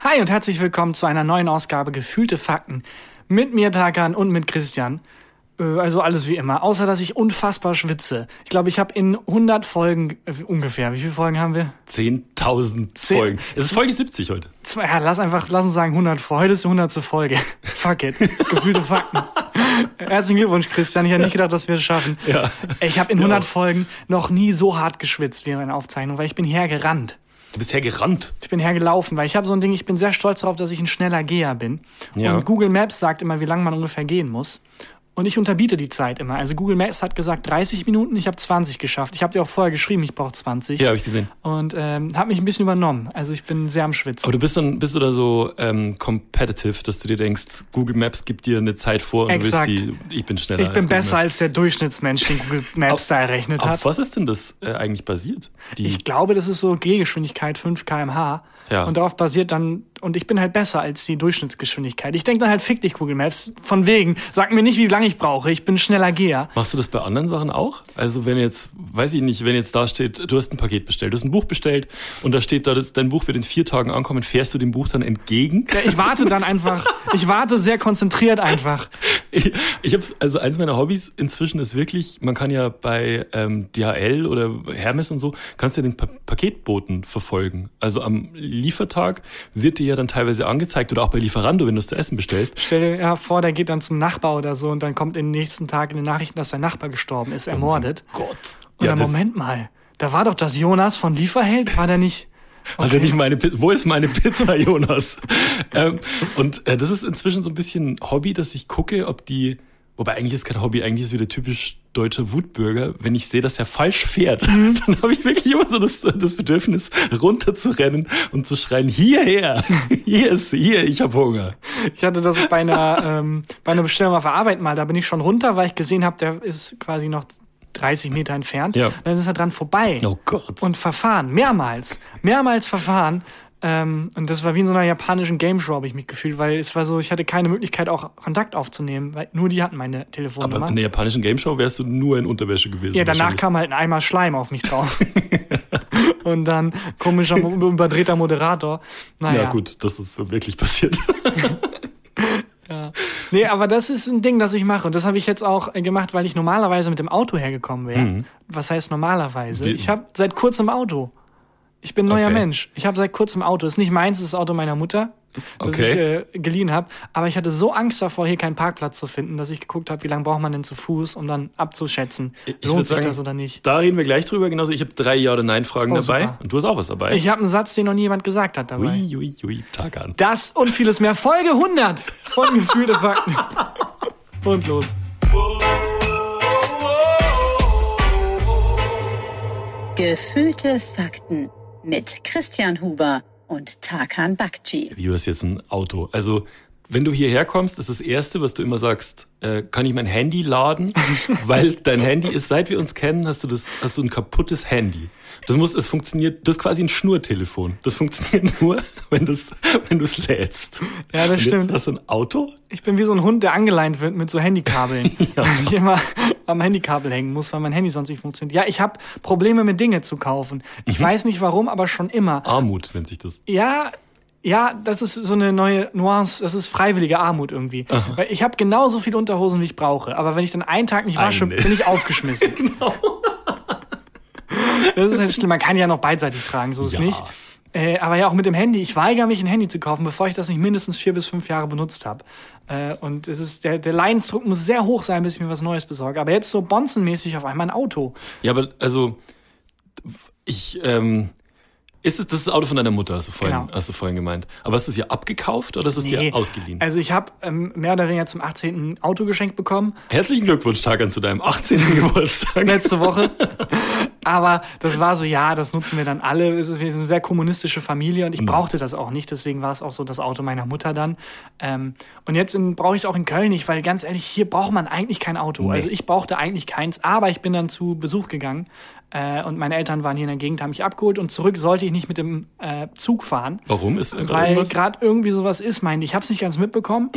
Hi und herzlich willkommen zu einer neuen Ausgabe Gefühlte Fakten. Mit mir, Tagan, und mit Christian. Äh, Also alles wie immer, außer dass ich unfassbar schwitze. Ich glaube, ich habe in 100 Folgen äh, ungefähr, wie viele Folgen haben wir? 10.000 Zehn- Folgen. Es ist Folge 70 heute. Zwei, ja, lass einfach, lass uns sagen 100 vor. Heute ist die 100. Folge. Fuck it. Gefühlte Fakten. Herzlichen Glückwunsch, Christian. Ich hätte nicht gedacht, dass wir es schaffen. Ja. Ich habe in Ja. 100 Folgen noch nie so hart geschwitzt wie in einer Aufzeichnung, weil ich bin hergerannt. Du bist hergerannt. Ich bin hergelaufen, weil ich habe so ein Ding, ich bin sehr stolz darauf, dass ich ein schneller Geher bin. Ja. Und Google Maps sagt immer, wie lange man ungefähr gehen muss. Und ich unterbiete die Zeit immer. Also Google Maps hat gesagt 30 Minuten, ich habe 20 geschafft. Ich habe dir auch vorher geschrieben, ich brauche 20. Ja, habe ich gesehen. Und ähm, habe mich ein bisschen übernommen. Also ich bin sehr am Schwitzen. Aber du bist dann, bist du da so ähm, competitive, dass du dir denkst, Google Maps gibt dir eine Zeit vor und Exakt. du willst die, ich bin schneller. ich bin als besser als der Durchschnittsmensch, den Google Maps da errechnet hat. Auf was ist denn das äh, eigentlich basiert? Die, Ich glaube, das ist so Gehgeschwindigkeit 5 km/h. Ja. Und darauf basiert dann, und ich bin halt besser als die Durchschnittsgeschwindigkeit. Ich denke dann halt, fick dich, Google Maps. Von wegen, sag mir nicht, wie lange ich brauche. Ich bin schneller Geher. Machst du das bei anderen Sachen auch? Also wenn jetzt, weiß ich nicht, wenn jetzt da steht, du hast ein Paket bestellt, du hast ein Buch bestellt und da steht da, das, dein Buch wird in vier Tagen ankommen, fährst du dem Buch dann entgegen? Ja, ich warte dann einfach. Ich warte sehr konzentriert einfach. Ich, ich habe also eins meiner Hobbys inzwischen ist wirklich, man kann ja bei ähm, DHL oder Hermes und so, kannst du ja den pa Paketboten verfolgen. Also am Liefertag wird dir ja dann teilweise angezeigt oder auch bei Lieferando, wenn du es zu essen bestellst. Stell dir ja vor, der geht dann zum Nachbar oder so und dann kommt in den nächsten Tag in den Nachrichten, dass sein Nachbar gestorben ist, ermordet. Gott. Und Ja, dann, Moment mal, da war doch das Jonas von Lieferheld, war der nicht? Hat er nicht meine Pizza? Wo ist meine Pizza, Jonas? ähm, und äh, das ist inzwischen so ein bisschen Hobby, dass ich gucke, ob die, wobei eigentlich ist kein Hobby, eigentlich ist wieder typisch deutscher Wutbürger. Wenn ich sehe, dass er falsch fährt, Mhm. dann habe ich wirklich immer so das, das Bedürfnis, runterzurennen und zu schreien, hierher, hier ist, hier, ich habe Hunger. Ich hatte das bei einer, ähm, bei einer Bestellung auf der Arbeit mal. Da bin ich schon runter, weil ich gesehen habe, der ist quasi noch 30 Meter entfernt. Ja. Dann ist er dran vorbei. Oh Gott. Und verfahren. Mehrmals. Mehrmals verfahren. Ähm, und das war wie in so einer japanischen Game Show, habe ich mich gefühlt, weil es war so, ich hatte keine Möglichkeit, auch Kontakt aufzunehmen, weil nur die hatten meine Telefonnummer. Aber in der japanischen Gameshow wärst du nur in Unterwäsche gewesen. ja, danach kam halt ein Eimer Schleim auf mich drauf. und dann komischer, überdrehter Moderator. Naja. Ja, gut, das ist so wirklich passiert. Ja. Nee, aber das ist ein Ding, das ich mache. Und das habe ich jetzt auch äh, gemacht, weil ich normalerweise mit dem Auto hergekommen wäre. Mhm. Was heißt normalerweise? Wie- Ich habe seit kurzem Auto. Ich bin ein neuer Okay. Mensch. Ich habe seit kurzem Auto. Ist nicht meins, ist das Auto meiner Mutter, das Okay. ich äh, geliehen habe. Aber ich hatte so Angst davor, hier keinen Parkplatz zu finden, dass ich geguckt habe, wie lange braucht man denn zu Fuß, um dann abzuschätzen, Ich lohnt sich sagen, das oder nicht. Da reden wir gleich drüber. Genauso, ich habe drei Ja- oder Nein-Fragen Oh, dabei. super. Und du hast auch was dabei. Ich habe einen Satz, den noch nie jemand gesagt hat dabei. Ui, ui, ui, Tag an. Das und vieles mehr. Folge 100 von Gefühlte Fakten. Und los. Gefühlte Fakten mit Christian Huber und Tarkan Bakci. Wie du hast jetzt ein Auto. Also, wenn du hierher kommst, ist das Erste, was du immer sagst, äh, kann ich mein Handy laden? Weil dein Handy ist, seit wir uns kennen, hast du das, hast du ein kaputtes Handy. Das muss, es funktioniert, das ist quasi ein Schnurtelefon. Das funktioniert nur, wenn du es, wenn du es lädst. Ja, das Und stimmt. Jetzt hast du ein Auto? Ich bin wie so ein Hund, der angeleint wird mit so Handykabeln. Ja. Ich immer am Handykabel hängen muss, weil mein Handy sonst nicht funktioniert. Ja, ich habe Probleme mit Dinge zu kaufen. Ich Mhm. weiß nicht warum, aber schon immer. Armut nennt sich das. Ja, ja, das ist so eine neue Nuance, das ist freiwillige Armut irgendwie. Weil ich habe genauso viele Unterhosen, wie ich brauche. Aber wenn ich dann einen Tag nicht wasche, Eine. bin ich aufgeschmissen. genau. Das ist halt schlimm. Man kann ja noch beidseitig tragen, so ist Ja. nicht. Äh, aber ja, auch mit dem Handy. Ich weigere mich, ein Handy zu kaufen, bevor ich das nicht mindestens vier bis fünf Jahre benutzt habe. Äh, und es ist, der, der Leidensdruck muss sehr hoch sein, bis ich mir was Neues besorge. Aber jetzt so bonzenmäßig auf einmal ein Auto. Ja, aber also ich ähm, ist es das, ist das Auto von deiner Mutter, hast du vorhin, Genau. hast du vorhin gemeint. Aber hast du es dir abgekauft oder ist es dir ausgeliehen? Also ich habe ähm, mehr oder weniger zum 18. Auto geschenkt bekommen. Herzlichen Glückwunsch, Tag an zu deinem 18. Geburtstag. letzte Woche. Aber das war so, ja, das nutzen wir dann alle. Wir sind eine sehr kommunistische Familie und ich brauchte das auch nicht. Deswegen war es auch so das Auto meiner Mutter dann. Ähm, und jetzt brauche ich es auch in Köln nicht, weil ganz ehrlich, hier braucht man eigentlich kein Auto. Nee. Also ich brauchte eigentlich keins, aber ich bin dann zu Besuch gegangen. Äh, und meine Eltern waren hier in der Gegend, haben mich abgeholt und zurück sollte ich nicht mit dem äh, Zug fahren. Warum ist Weil gerade irgendwie sowas ist, meine ich. Ich habe es nicht ganz mitbekommen,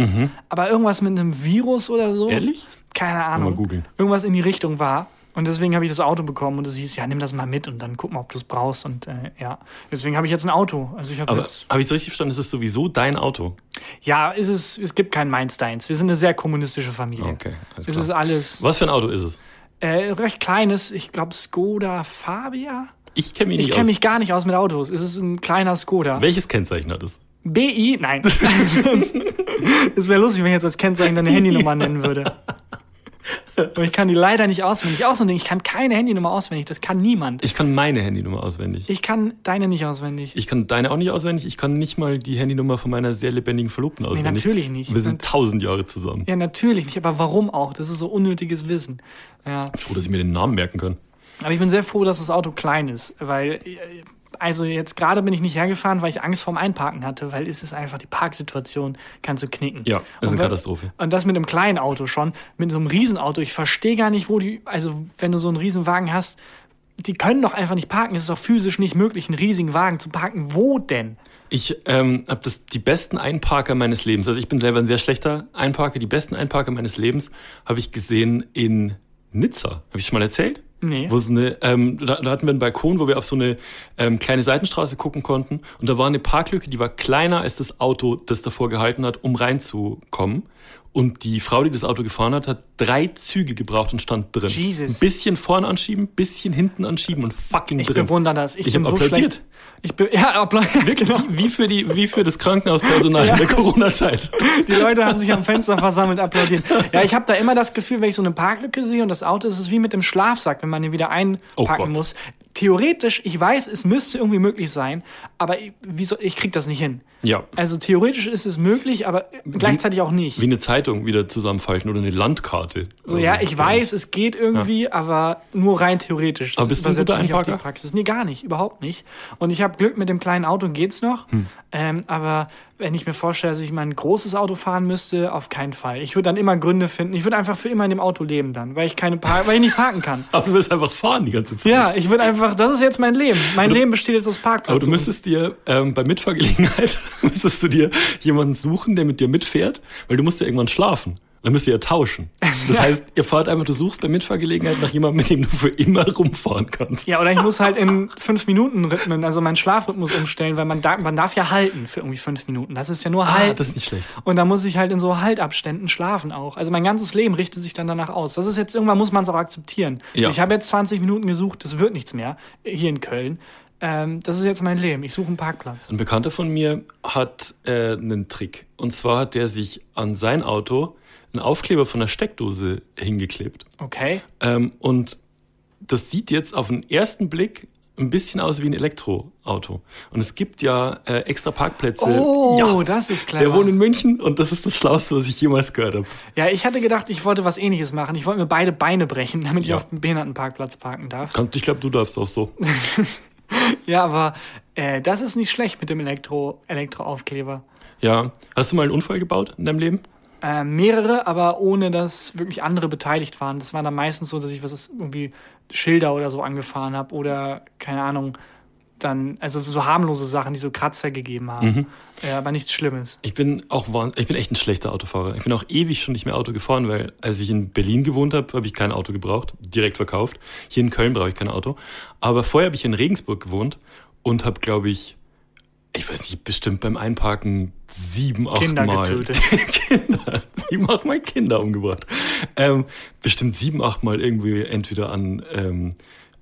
aber irgendwas mit einem Virus oder so. Ehrlich? Keine Ahnung. Mal googeln. Irgendwas in die Richtung war. Und deswegen habe ich das Auto bekommen und es hieß, ja, nimm das mal mit und dann guck mal, ob du es brauchst. Und äh, ja, deswegen habe ich jetzt ein Auto. Also ich habe Aber habe ich es richtig verstanden? Es ist sowieso dein Auto. Ja, ist es, es gibt kein Mainsteins. Wir sind eine sehr kommunistische Familie. Okay, alles Es klar. ist alles Was für ein Auto ist es? Äh, recht kleines, ich glaube Skoda Fabia. Ich kenne mich Ich nicht kenne aus. mich gar nicht aus mit Autos. Es ist ein kleiner Skoda. Welches Kennzeichen hat es? BI? Nein. Es wäre lustig, wenn ich jetzt als Kennzeichen deine Handynummer nennen würde. Aber ich kann die leider nicht auswendig. Auch so ein Ding, ich kann keine Handynummer auswendig. Das kann niemand. Ich kann meine Handynummer auswendig. Ich kann deine nicht auswendig. Ich kann deine auch nicht auswendig. Ich kann nicht mal die Handynummer von meiner sehr lebendigen Verlobten auswendig. natürlich nicht. Wir sind Und- tausend Jahre zusammen. Ja, natürlich nicht. Aber warum auch? Das ist so unnötiges Wissen. Ja. Froh, dass ich mir den Namen merken kann. Aber ich bin sehr froh, dass das Auto klein ist, weil äh, also jetzt gerade bin ich nicht hergefahren, weil ich Angst vorm Einparken hatte, weil es ist einfach die Parksituation kannst du knicken. Ja, das ist Und eine wenn- Katastrophe. Und das mit einem kleinen Auto schon, mit so einem Riesenauto. Ich verstehe gar nicht, wo die, also wenn du so einen Riesenwagen hast, die können doch einfach nicht parken. Es ist doch physisch nicht möglich, einen riesigen Wagen zu parken. Wo denn? Ich ähm, habe das die besten Einparker meines Lebens. Also ich bin selber ein sehr schlechter Einparker. Die besten Einparker meines Lebens habe ich gesehen in Nizza. Habe ich schon mal erzählt? Nee. Wo so eine, ähm, da, da hatten wir einen Balkon, wo wir auf so eine ähm, kleine Seitenstraße gucken konnten. Und da war eine Parklücke, die war kleiner als das Auto, das davor gehalten hat, um reinzukommen. Und die Frau, die das Auto gefahren hat, hat drei Züge gebraucht und stand drin. Jesus. Ein bisschen vorne anschieben, bisschen hinten anschieben und fucking Ich drin. bewundere das. Ich, Ich bin hab so applaudiert. schlecht. Ich bin, ja, applaudiert. Wirklich, Genau. wie, wie, für die, wie für das Krankenhauspersonal in der Corona-Zeit. Die Leute haben sich am Fenster versammelt, applaudiert. Ja, ich habe da immer das Gefühl, wenn ich so eine Parklücke sehe und das Auto ist es wie mit dem Schlafsack, wenn man ihn wieder Oh einpacken Gott. muss. Theoretisch, ich weiß, es müsste irgendwie möglich sein, aber ich, wieso, ich krieg das nicht hin. Ja. Also theoretisch ist es möglich, aber gleichzeitig auch nicht. Wie eine Zeitung wieder zusammenfalten oder eine Landkarte. So, Oder ja, ich weiß, es geht irgendwie, aber nur rein theoretisch. Aber bist du ein guter nicht auf die? Praxis. Nee, gar nicht, überhaupt nicht. Und ich habe Glück mit dem kleinen Auto, geht's noch. Hm. Ähm, aber wenn ich mir vorstelle, dass ich mal ein großes Auto fahren müsste, auf keinen Fall. Ich würde dann immer Gründe finden. Ich würde einfach für immer in dem Auto leben dann, weil ich keine Par weil ich nicht parken kann. Aber du willst einfach fahren die ganze Zeit. Ja, ich würde einfach, das ist jetzt mein Leben. Mein Leben besteht jetzt aus Parkplatz. Aber du müsstest dir ähm, bei Mitfahrgelegenheit müsstest du dir jemanden suchen, der mit dir mitfährt, weil du musst ja irgendwann schlafen. Dann müsst ihr ja tauschen. Das heißt, ihr fahrt einfach, du suchst bei Mitfahrgelegenheit nach jemandem, mit dem du für immer rumfahren kannst. Ja, oder ich muss halt in fünf Minuten Rhythmen, also meinen Schlafrhythmus umstellen, weil man, da, man darf ja halten für irgendwie fünf Minuten. Das ist ja nur Ah, halten. das ist nicht schlecht. Und da muss ich halt in so Haltabständen schlafen auch. Also mein ganzes Leben richtet sich dann danach aus. Das ist jetzt irgendwann muss man es auch akzeptieren. Ja. So, ich habe jetzt 20 Minuten gesucht, das wird nichts mehr hier in Köln. Ähm, das ist jetzt mein Leben. Ich suche einen Parkplatz. Ein Bekannter von mir hat äh, einen Trick. Und zwar hat der sich an sein Auto einen Aufkleber von der Steckdose hingeklebt. Okay. Ähm, und das sieht jetzt auf den ersten Blick ein bisschen aus wie ein Elektroauto. Und es gibt ja äh, extra Parkplätze. Oh, ja, das ist clever. der wohnt in München und das ist das Schlauste, was ich jemals gehört habe. Ja, ich hatte gedacht, ich wollte was ähnliches machen. Ich wollte mir beide Beine brechen, damit ich Ja. auf dem Behindertenparkplatz parken darf. Ich glaube, du darfst auch so. Ja, aber äh, das ist nicht schlecht mit dem Elektro Elektroaufkleber. Ja. Hast du mal einen Unfall gebaut in deinem Leben? Äh, mehrere, aber ohne dass wirklich andere beteiligt waren. Das war dann meistens so, dass ich was ist, irgendwie Schilder oder so angefahren habe oder keine Ahnung, dann, also so harmlose Sachen, die so Kratzer gegeben haben. Ja, aber nichts Schlimmes. Ich bin auch ich bin echt ein schlechter Autofahrer. Ich bin auch ewig schon nicht mehr Auto gefahren, weil als ich in Berlin gewohnt habe, habe ich kein Auto gebraucht, direkt verkauft. Hier in Köln brauche ich kein Auto. Aber vorher habe ich in Regensburg gewohnt und habe, glaube ich, ich weiß nicht, bestimmt beim Einparken sieben, acht Kinder Mal getötet. Kinder, sieben, acht Mal Kinder umgebracht. Ähm, bestimmt sieben, acht Mal irgendwie entweder an ähm,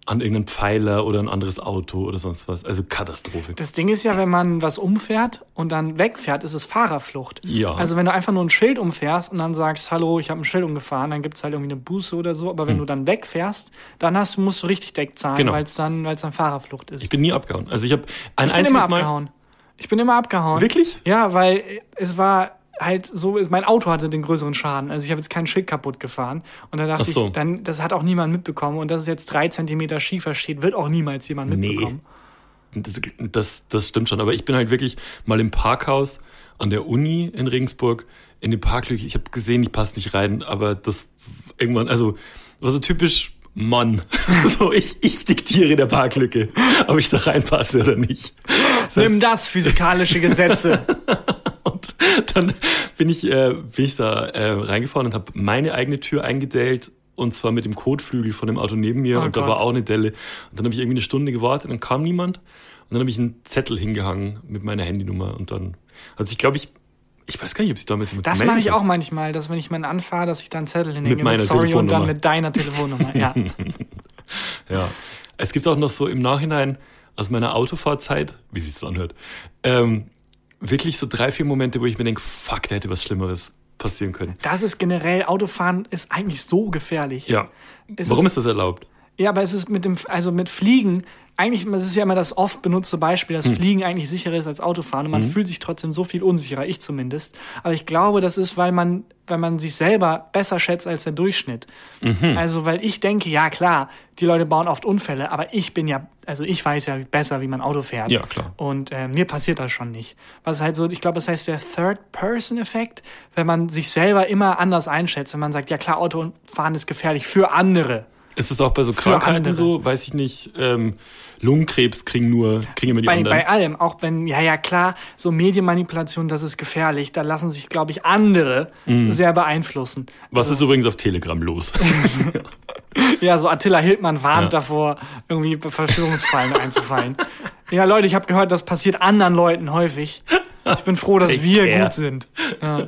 an irgendeinen Pfeiler oder ein anderes Auto oder sonst was. Also Katastrophe. Das Ding ist ja, wenn man was umfährt und dann wegfährt, ist es Fahrerflucht. Ja. Also wenn du einfach nur ein Schild umfährst und dann sagst, hallo, ich habe ein Schild umgefahren, dann gibt's halt irgendwie eine Buße oder so. Aber wenn du dann wegfährst, dann hast, musst du richtig Deck zahlen, Hm. Genau. weil es dann, weil's dann Fahrerflucht ist. Ich bin nie abgehauen. Also ich habe ein Ich bin immer einziges Mal. Ich bin immer abgehauen. Wirklich? Ja, weil es war halt so, mein Auto hatte den größeren Schaden. Also ich habe jetzt kein Schild kaputt gefahren. Und da dachte Ach so. ich, dann, das hat auch niemand mitbekommen. Und dass es jetzt drei Zentimeter schiefer steht, wird auch niemals jemand Nee. mitbekommen. Das, das, das stimmt schon. Aber ich bin halt wirklich mal im Parkhaus an der Uni in Regensburg in die Parklücke. Ich habe gesehen, ich passe nicht rein, aber das irgendwann, also war so typisch Mann. so, ich, ich diktiere der Parklücke, ob ich da reinpasse oder nicht. Das Nimm das, physikalische Gesetze. Und dann bin ich, äh, bin ich da äh, reingefahren und habe meine eigene Tür eingedellt und zwar mit dem Kotflügel von dem Auto neben mir Oh und da Gott. war auch eine Delle. Und dann habe ich irgendwie eine Stunde gewartet, dann kam niemand und dann habe ich einen Zettel hingehangen mit meiner Handynummer und dann hat sich, glaube ich, ich weiß gar nicht, ob sich damals jemand Das gemeldet mache ich hat. auch manchmal, dass wenn ich meinen anfahre, dass ich da einen Zettel hinhänge Mit meiner Sorry und dann mit deiner Telefonnummer. Ja. Ja. Es gibt auch noch so im Nachhinein aus meiner Autofahrzeit, wie sich das anhört, ähm, wirklich so drei, vier Momente, wo ich mir denke, fuck, da hätte was Schlimmeres passieren können. Das ist generell, Autofahren ist eigentlich so gefährlich. Ja. Es Warum ist, ist das erlaubt? Ja, aber es ist mit dem, also mit Fliegen, eigentlich, das ist ja immer das oft benutzte Beispiel, Hm. dass Fliegen eigentlich sicherer ist als Autofahren und man fühlt sich trotzdem so viel unsicherer, ich zumindest. Aber ich glaube, das ist, weil man, weil man sich selber besser schätzt als der Durchschnitt. Mhm. Also, weil ich denke, ja klar, die Leute bauen oft Unfälle, aber ich bin ja, also ich weiß ja besser, wie man Auto fährt. Ja, klar. Und äh, mir passiert das schon nicht. Was halt so, ich glaube, das heißt der Third-Person-Effekt, wenn man sich selber immer anders einschätzt, wenn man sagt, ja klar, Autofahren ist gefährlich für andere. Ist das auch bei so Krankheiten so? Weiß ich nicht. Ähm, Lungenkrebs kriegen nur, kriegen immer die bei, anderen. bei allem, auch wenn, ja, ja, klar, so Medienmanipulation, das ist gefährlich, da lassen sich, glaube ich, andere Mhm. sehr beeinflussen. Was ist übrigens auf Telegram los? Ja, so Attila Hildmann warnt Ja. davor, irgendwie bei Verschwörungsfallen einzufallen. Ja, Leute, ich habe gehört, das passiert anderen Leuten häufig. Ich bin froh, dass Take wir care. gut sind. Ja.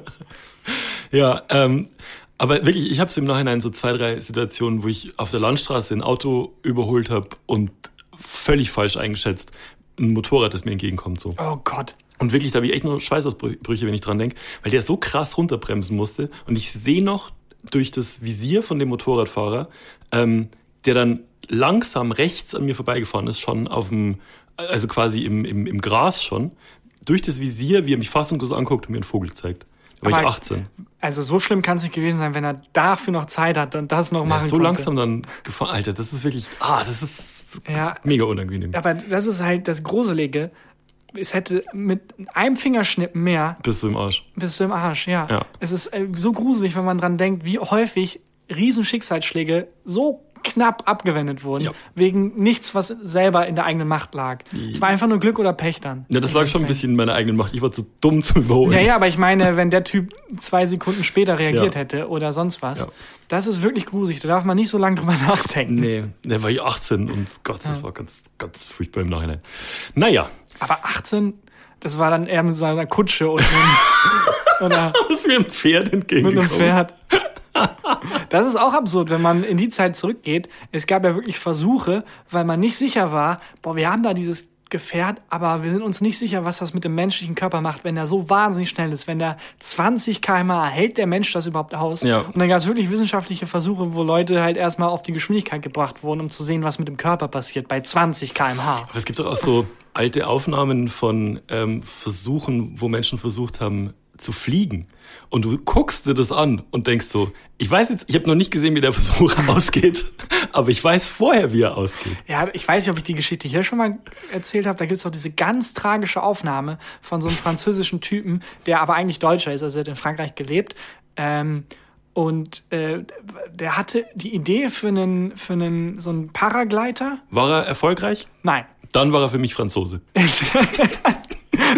ja, ähm, aber wirklich, ich habe so im Nachhinein so zwei, drei Situationen, wo ich auf der Landstraße ein Auto überholt habe und völlig falsch eingeschätzt ein Motorrad, das mir entgegenkommt. So. Oh Gott. Und wirklich, da habe ich echt nur Schweißausbrüche, wenn ich dran denke, weil der so krass runterbremsen musste. Und ich sehe noch durch das Visier von dem Motorradfahrer, ähm, der dann langsam rechts an mir vorbeigefahren ist, schon auf dem, also quasi im, im, im Gras schon, durch das Visier, wie er mich fassungslos anguckt und mir einen Vogel zeigt. Da war Aber- ich 18. Also so schlimm kann es nicht gewesen sein, wenn er dafür noch Zeit hat und das noch machen ist so konnte. langsam dann gefahren. Alter, das ist wirklich, ah, das ist, das Ja. ist mega unangenehm. Aber das ist halt das Gruselige. Es hätte mit einem Fingerschnippen mehr Bist du im Arsch. bist du im Arsch, ja. Ja. Es ist äh, so gruselig, wenn man dran denkt, wie häufig Riesenschicksalsschläge so knapp abgewendet wurden, Ja. wegen nichts, was selber in der eigenen Macht lag. Es war einfach nur Glück oder Pech dann. Ja, das lag schon ein bisschen in meiner eigenen Macht. Ich war zu dumm zum Überholen. Ja, ja, aber ich meine, wenn der Typ zwei Sekunden später reagiert Ja. hätte oder sonst was, das ist wirklich gruselig. Da darf man nicht so lange drüber nachdenken. Nee, da war ich 18 und Gott, das war ganz, ganz furchtbar im Nachhinein. Naja, Aber 18, das war dann eher mit seiner Kutsche und einem, oder ist mir ein Pferd mit entgegengekommen. einem Pferd. Das ist auch absurd, wenn man in die Zeit zurückgeht. Es gab ja wirklich Versuche, weil man nicht sicher war, boah, wir haben da dieses Gefährt, aber wir sind uns nicht sicher, was das mit dem menschlichen Körper macht, wenn der so wahnsinnig schnell ist. Wenn der 20 km/h hält der Mensch das überhaupt aus? Ja. Und dann gab es wirklich wissenschaftliche Versuche, wo Leute halt erstmal auf die Geschwindigkeit gebracht wurden, um zu sehen, was mit dem Körper passiert bei 20 km/h. Aber es gibt doch auch so alte Aufnahmen von ähm, Versuchen, wo Menschen versucht haben zu fliegen. Und du guckst dir das an und denkst so, ich weiß jetzt, ich habe noch nicht gesehen, wie der Versuch ausgeht, aber ich weiß vorher, wie er ausgeht. Ja, ich weiß nicht, ob ich die Geschichte hier schon mal erzählt habe. Da gibt es doch diese ganz tragische Aufnahme von so einem französischen Typen, der aber eigentlich Deutscher ist, also er hat in Frankreich gelebt. Ähm, und äh, der hatte die Idee für einen, für einen so einen Paragleiter. War er erfolgreich? Nein. Dann war er für mich Franzose.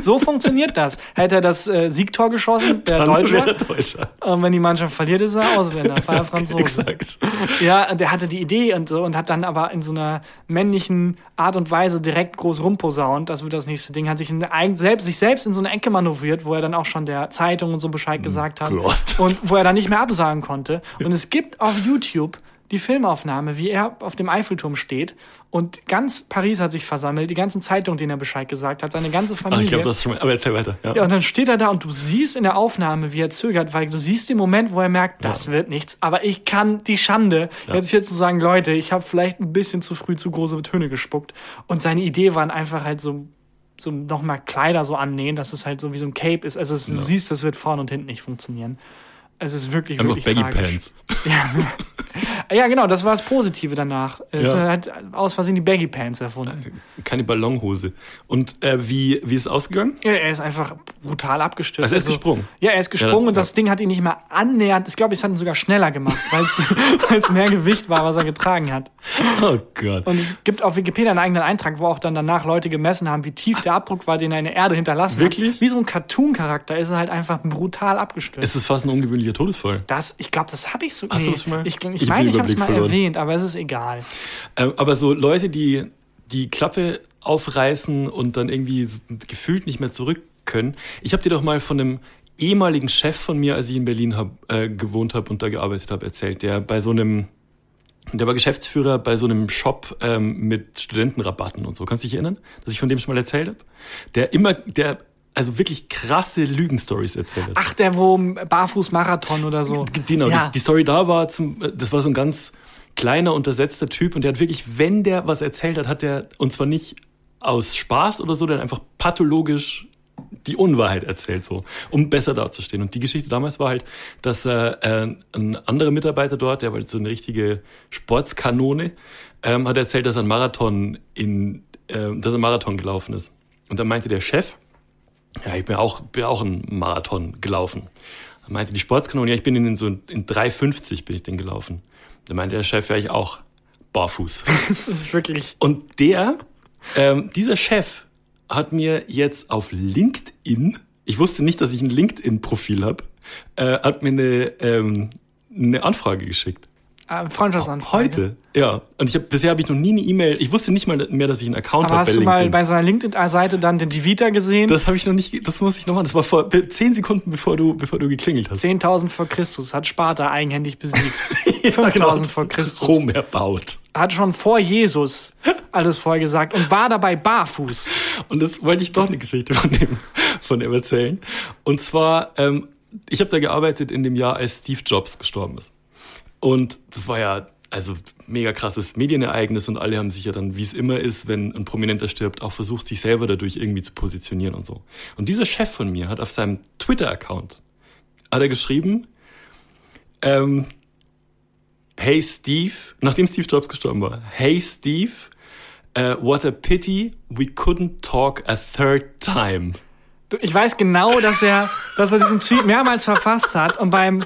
So funktioniert das. Hätte er das äh, Siegtor geschossen, wäre Dann Deutscher. wäre er Deutscher. Und wenn die Mannschaft verliert, ist er Ausländer, war er Franzose. Exakt. Ja, der hatte die Idee und so und hat dann aber in so einer männlichen Art und Weise direkt groß rumposaunt. Das wird das nächste Ding. Hat sich, in, selbst, sich selbst in so eine Ecke manövriert, wo er dann auch schon der Zeitung und so Bescheid gesagt hat. Gott. Und wo er dann nicht mehr absagen konnte. Und es gibt auf YouTube die Filmaufnahme, wie er auf dem Eiffelturm steht und ganz Paris hat sich versammelt, die ganzen Zeitungen, denen er Bescheid gesagt hat, seine ganze Ach, Familie. ich glaube, das schon mal. Aber erzähl weiter. Ja. Ja, und dann steht er da und du siehst in der Aufnahme, wie er zögert, weil du siehst den Moment, wo er merkt, das Ja. wird nichts. Aber ich kann die Schande, jetzt hier zu sagen, Leute, ich habe vielleicht ein bisschen zu früh zu große Töne gespuckt. Und seine Idee waren einfach halt so, so nochmal Kleider so annähen, dass es halt so wie so ein Cape ist. Also es, du siehst, das wird vorne und hinten nicht funktionieren. Es ist wirklich, Einfach wirklich Baggy tragisch. Pants. Ja. ja, genau, das war das Positive danach. Es Ja. hat aus Versehen die Baggy Pants erfunden. Keine Ballonhose. Und äh, wie, wie ist es ausgegangen? Ja, er ist einfach brutal abgestürzt. Also er ist gesprungen? Ja, er ist gesprungen Ja, dann- und das Ding hat ihn nicht mal annähernd, ich glaube, es hat ihn sogar schneller gemacht, weil es mehr Gewicht war, was er getragen hat. Oh Gott. Und es gibt auf Wikipedia einen eigenen Eintrag, wo auch dann danach Leute gemessen haben, wie tief der Abdruck war, den er in der Erde hinterlassen Wirklich? hat. Wie so ein Cartoon-Charakter ist er halt einfach brutal abgestürzt. Es ist fast ein ungewöhnlicher Todesfall. das, ich glaube, das habe ich so. Hast du das schon mal? Ich, ich, Ich meine, ich Überblick mal verloren. erwähnt, aber es ist egal. Ähm, aber so Leute, die die Klappe aufreißen und dann irgendwie gefühlt nicht mehr zurück können. Ich habe dir doch mal von einem ehemaligen Chef von mir, als ich in Berlin hab, äh, gewohnt habe und da gearbeitet habe, erzählt, der bei so einem, der war Geschäftsführer bei so einem Shop ähm, mit Studentenrabatten und so. Kannst du dich erinnern, dass ich von dem schon mal erzählt habe? Der immer, der also wirklich krasse Lügenstories erzählt hat. Ach, der wo Barfuß-Marathon oder so. Genau, ja. die, die Story da war, zum, das war so ein ganz kleiner, untersetzter Typ und der hat wirklich, wenn der was erzählt hat, hat der, und zwar nicht aus Spaß oder so, hat einfach pathologisch die Unwahrheit erzählt, so, um besser dazustehen. Und die Geschichte damals war halt, dass äh, äh, ein anderer Mitarbeiter dort, der war halt so eine richtige Sportskanone, ähm, hat erzählt, dass er einen Marathon in, äh, dass er Marathon gelaufen ist. Und dann meinte der Chef, ja, ich bin auch, bin auch einen Marathon gelaufen. Dann meinte die Sportskanone, ja, ich bin in so in 3,50 bin ich den gelaufen. Dann meinte der Chef, ja, ich auch barfuß. Das ist wirklich. Und der, ähm, dieser Chef hat mir jetzt auf LinkedIn, ich wusste nicht, dass ich ein LinkedIn-Profil habe, äh, hat mir eine, ähm, eine Anfrage geschickt. Äh, Freundschaftsanfrage. Heute, ja. Und ich hab, bisher habe ich noch nie eine E-Mail, ich wusste nicht mal mehr, dass ich einen Account habe bei hast du mal LinkedIn. bei seiner LinkedIn-Seite dann den Divita gesehen? das habe ich noch nicht, das muss ich noch machen. Das war vor zehn Sekunden, bevor du, bevor du geklingelt hast. 10.000 vor Christus hat Sparta eigenhändig besiegt. 5.000 genau. vor Christus. Rom erbaut. Hat schon vor Jesus alles vorgesagt und war dabei barfuß. Und das wollte ich doch eine Geschichte von dem, von dem erzählen. Und zwar, ähm, ich habe da gearbeitet in dem Jahr, als Steve Jobs gestorben ist. Und das war ja also mega krasses Medienereignis und alle haben sich ja dann, wie es immer ist, wenn ein Prominenter stirbt, auch versucht, sich selber dadurch irgendwie zu positionieren und so. Und dieser Chef von mir hat auf seinem Twitter-Account hat er geschrieben, ähm, Hey Steve, nachdem Steve Jobs gestorben war, Hey Steve, uh, what a pity we couldn't talk a third time. Ich weiß genau, dass er, dass er diesen Tweet mehrmals verfasst hat und beim,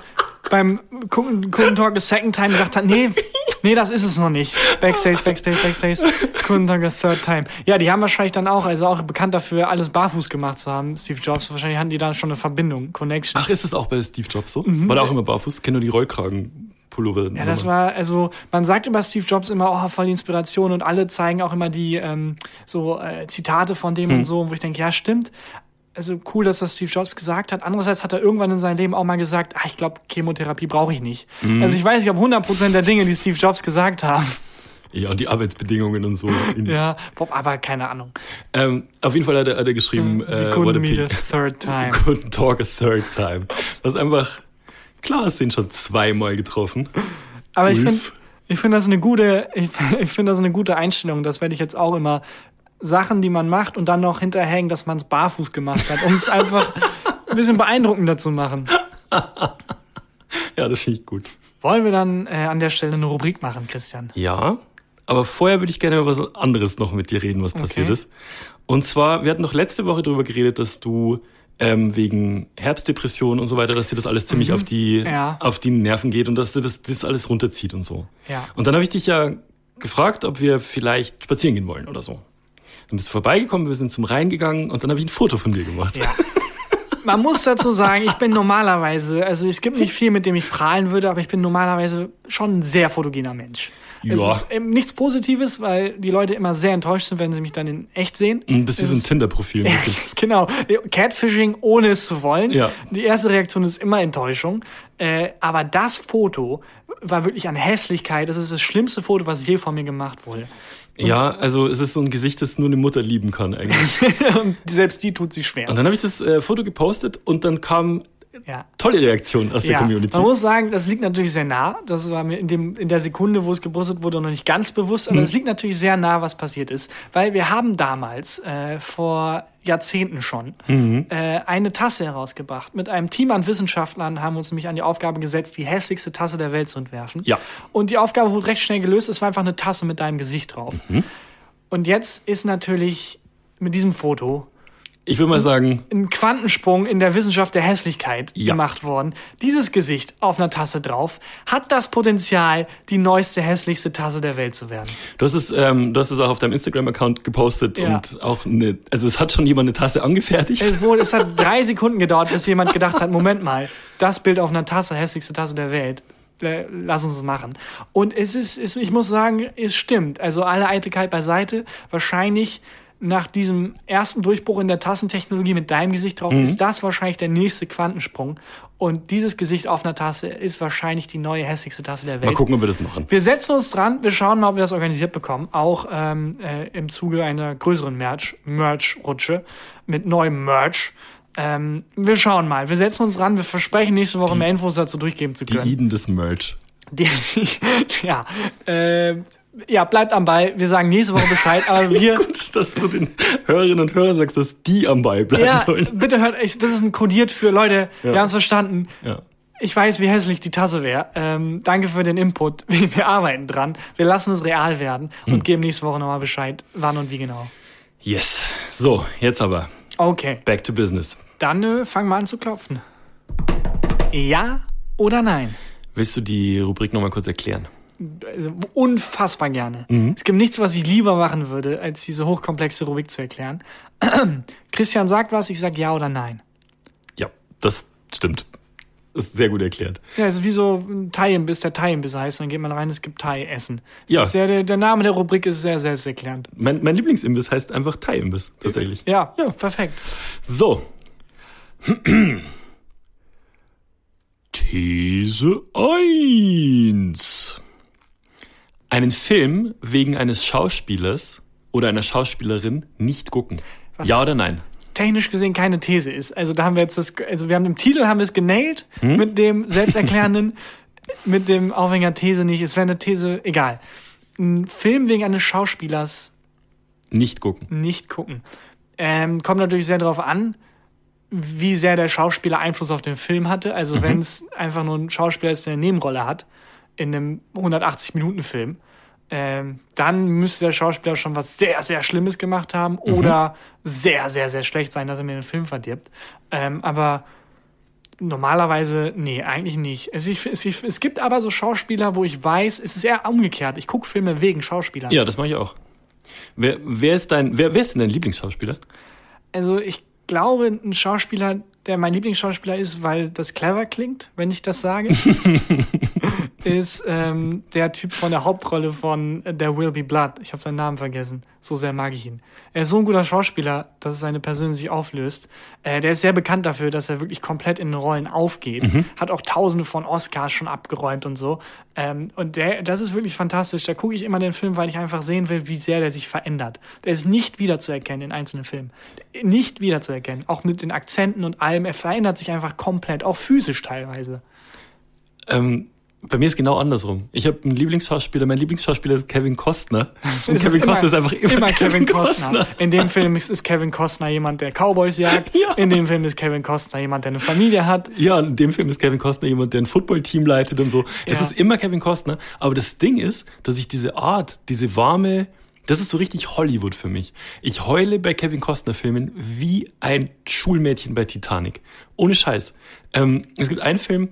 beim Kunden Talk a Second Time gedacht hat, nee, nee, das ist es noch nicht. Backstage, Backstage, Backstage, Kunden Talk a Third Time. Ja, die haben wahrscheinlich dann auch, also auch bekannt dafür, alles barfuß gemacht zu haben, Steve Jobs. Wahrscheinlich hatten die da schon eine Verbindung, Connection. Ach, ist das auch bei Steve Jobs so? War der auch immer barfuß? Ich kenne nur die Rollkragenpullover. Ja, das war, also, man sagt über Steve Jobs immer, oh, voll die Inspiration und alle zeigen auch immer die ähm, so äh, Zitate von dem und so, wo ich denke, ja, stimmt. Also cool, dass das Steve Jobs gesagt hat. Andererseits hat er irgendwann in seinem Leben auch mal gesagt, ah, ich glaube, Chemotherapie brauche ich nicht. Also ich weiß nicht, ob 100% der Dinge, die Steve Jobs gesagt haben. Ja, und die Arbeitsbedingungen und so. Ja, aber keine Ahnung. ähm, auf jeden Fall hat er, hat er geschrieben, We äh, couldn't what a meet a third time. Couldn't talk a third time. Das ist einfach, klar, hast den schon zweimal getroffen. Aber ich Ulf. finde, ich finde das eine gute, ich, ich finde das eine gute Einstellung. Das werde ich jetzt auch immer Sachen, die man macht und dann noch hinterhängen, dass man es barfuß gemacht hat, um es einfach ein bisschen beeindruckender zu machen. Ja, das finde ich gut. Wollen wir dann äh, an der Stelle eine Rubrik machen, Christian? Ja, aber vorher würde ich gerne über was anderes noch mit dir reden, was passiert ist. Und zwar, wir hatten noch letzte Woche darüber geredet, dass du ähm, wegen Herbstdepression und so weiter, dass dir das alles ziemlich auf, die, Mhm. Ja. auf die Nerven geht und dass dir das, das alles runterzieht und so. Ja. Und dann habe ich dich ja gefragt, ob wir vielleicht spazieren gehen wollen oder so. Dann bist du vorbeigekommen, wir sind zum Rhein gegangen und dann habe ich ein Foto von dir gemacht. Ja. Man muss dazu sagen, ich bin normalerweise, also es gibt nicht viel, mit dem ich prahlen würde, aber ich bin normalerweise schon ein sehr fotogener Mensch. Es Ja. ist ähm, nichts Positives, weil die Leute immer sehr enttäuscht sind, wenn sie mich dann in echt sehen. Du bist wie so ein Es- Tinder-Profil. Genau, Catfishing ohne es zu wollen. Ja. Die erste Reaktion ist immer Enttäuschung. Äh, aber das Foto war wirklich an Hässlichkeit. Das ist das schlimmste Foto, was je von mir gemacht wurde. Ja, also es ist so ein Gesicht, das nur eine Mutter lieben kann eigentlich. Und selbst die tut sich schwer. Und dann habe ich das äh, Foto gepostet und dann kam Ja. tolle Reaktionen aus der Ja, Community. man muss sagen, das liegt natürlich sehr nah. Das war mir in, dem, in der Sekunde, wo es gepostet wurde, noch nicht ganz bewusst. Mhm. Aber es liegt natürlich sehr nah, was passiert ist. Weil wir haben damals, äh, vor Jahrzehnten schon, Mhm. äh, eine Tasse herausgebracht. Mit einem Team an Wissenschaftlern haben wir uns nämlich an die Aufgabe gesetzt, die hässlichste Tasse der Welt zu entwerfen. Ja. Und die Aufgabe wurde recht schnell gelöst. Es war einfach eine Tasse mit deinem Gesicht drauf. Mhm. Und jetzt ist natürlich mit diesem Foto Ich würde mal sagen, ein Quantensprung in der Wissenschaft der Hässlichkeit Ja. gemacht worden. Dieses Gesicht auf einer Tasse drauf hat das Potenzial, die neueste, hässlichste Tasse der Welt zu werden. du hast es, ähm, du hast es auch auf deinem Instagram-Account gepostet Ja. und auch eine, also es hat schon jemand eine Tasse angefertigt. Es, wohl, es hat drei Sekunden gedauert, bis jemand gedacht hat, Moment mal, das Bild auf einer Tasse, hässlichste Tasse der Welt. äh, lass uns es machen. Und es ist, es, ich muss sagen, es stimmt. Also alle Eitelkeit beiseite. Wahrscheinlich nach diesem ersten Durchbruch in der Tassentechnologie mit deinem Gesicht drauf, Mhm. ist das wahrscheinlich der nächste Quantensprung. Und dieses Gesicht auf einer Tasse ist wahrscheinlich die neue hässlichste Tasse der Welt. Mal gucken, ob wir das machen. Wir setzen uns dran, wir schauen mal, ob wir das organisiert bekommen. Auch ähm, äh, im Zuge einer größeren Merch- Merch-Rutsche mit neuem Merch. Ähm, wir schauen mal. Wir setzen uns dran. Wir versprechen nächste Woche mehr Infos dazu durchgeben zu Die können. Eden des Merch. Die, ja, äh, ja, bleibt am Ball. Wir sagen nächste Woche Bescheid. Aber wir, Gut, dass du den Hörerinnen und Hörern sagst, dass die am Ball bleiben ja, sollen. bitte hört, ich, das ist ein kodiert für Leute. Wir Ja. haben es verstanden. Ja. Ich weiß, wie hässlich die Tasse wäre. Ähm, danke für den Input. Wir, wir arbeiten dran. Wir lassen es real werden und Hm. geben nächste Woche nochmal Bescheid, wann und wie genau. Yes. So, jetzt aber. Okay, Back to business. dann äh, fang mal an zu klopfen. Ja oder nein? Willst du die Rubrik nochmal kurz erklären? Unfassbar gerne. Mhm. Es gibt nichts, was ich lieber machen würde, als diese hochkomplexe Rubrik zu erklären. Christian sagt was, ich sag ja oder nein. Ja, das stimmt. Das ist sehr gut erklärt. Ja, es ist wie so ein Thai-Imbiss, der Thai-Imbiss heißt. Dann geht man rein, es gibt Thai-Essen. Es Ja. ist sehr, der, der Name der Rubrik ist sehr selbsterklärend. Mein, mein Lieblingsimbiss heißt einfach Thai-Imbiss, tatsächlich. Ja, ja, perfekt. So. These 1. Einen Film wegen eines Schauspielers oder einer Schauspielerin nicht gucken. Was ja oder nein? Technisch gesehen keine These ist. Also da haben wir jetzt das, also wir haben im Titel haben wir es genailt Hm? mit dem selbsterklärenden, mit dem Aufhänger These nicht. Es wäre eine These, egal. Ein Film wegen eines Schauspielers Nicht gucken. nicht gucken. Ähm, kommt natürlich sehr darauf an, wie sehr der Schauspieler Einfluss auf den Film hatte. Also Mhm. wenn es einfach nur ein Schauspieler ist, der eine Nebenrolle hat in einem 180-Minuten-Film, ähm, dann müsste der Schauspieler schon was sehr, sehr Schlimmes gemacht haben Mhm. oder sehr, sehr, sehr schlecht sein, dass er mir den Film verdirbt. Ähm, aber normalerweise, nee, eigentlich nicht. Es, ich, es, ich, es gibt aber so Schauspieler, wo ich weiß, es ist eher umgekehrt. Ich gucke Filme wegen Schauspielern. Ja, das mache ich auch. Wer, wer, ist dein, wer, wer ist denn dein Lieblingsschauspieler? Also ich glaube, ein Schauspieler, der mein Lieblingsschauspieler ist, weil das clever klingt, wenn ich das sage, ist ähm, der Typ von der Hauptrolle von There Will Be Blood. Ich habe seinen Namen vergessen. So sehr mag ich ihn. Er ist so ein guter Schauspieler, dass seine Person sich auflöst. Äh, der ist sehr bekannt dafür, dass er wirklich komplett in den Rollen aufgeht. Hat auch tausende von Oscars schon abgeräumt und so. Ähm, und der, das ist wirklich fantastisch. Da gucke ich immer den Film, weil ich einfach sehen will, wie sehr der sich verändert. Der ist nicht wiederzuerkennen in einzelnen Filmen. Nicht wiederzuerkennen. Auch mit den Akzenten und allem. Er verändert sich einfach komplett, auch physisch teilweise. Ähm, bei mir ist genau andersrum. Ich habe einen Lieblingsschauspieler. Mein Lieblingsschauspieler ist Kevin Costner. Und Kevin Costner ist einfach immer, Kevin Costner. In dem Film ist, ist Kevin Costner jemand, der Cowboys jagt. Ja. In dem Film ist Kevin Costner jemand, der eine Familie hat. Ja, in dem Film ist Kevin Costner jemand, der ein Footballteam leitet und so. Es Ja. ist immer Kevin Costner. Aber das Ding ist, dass ich diese Art, diese warme, das ist so richtig Hollywood für mich. Ich heule bei Kevin Costner Filmen wie ein Schulmädchen bei Titanic. Ohne Scheiß. Ähm, es gibt einen Film,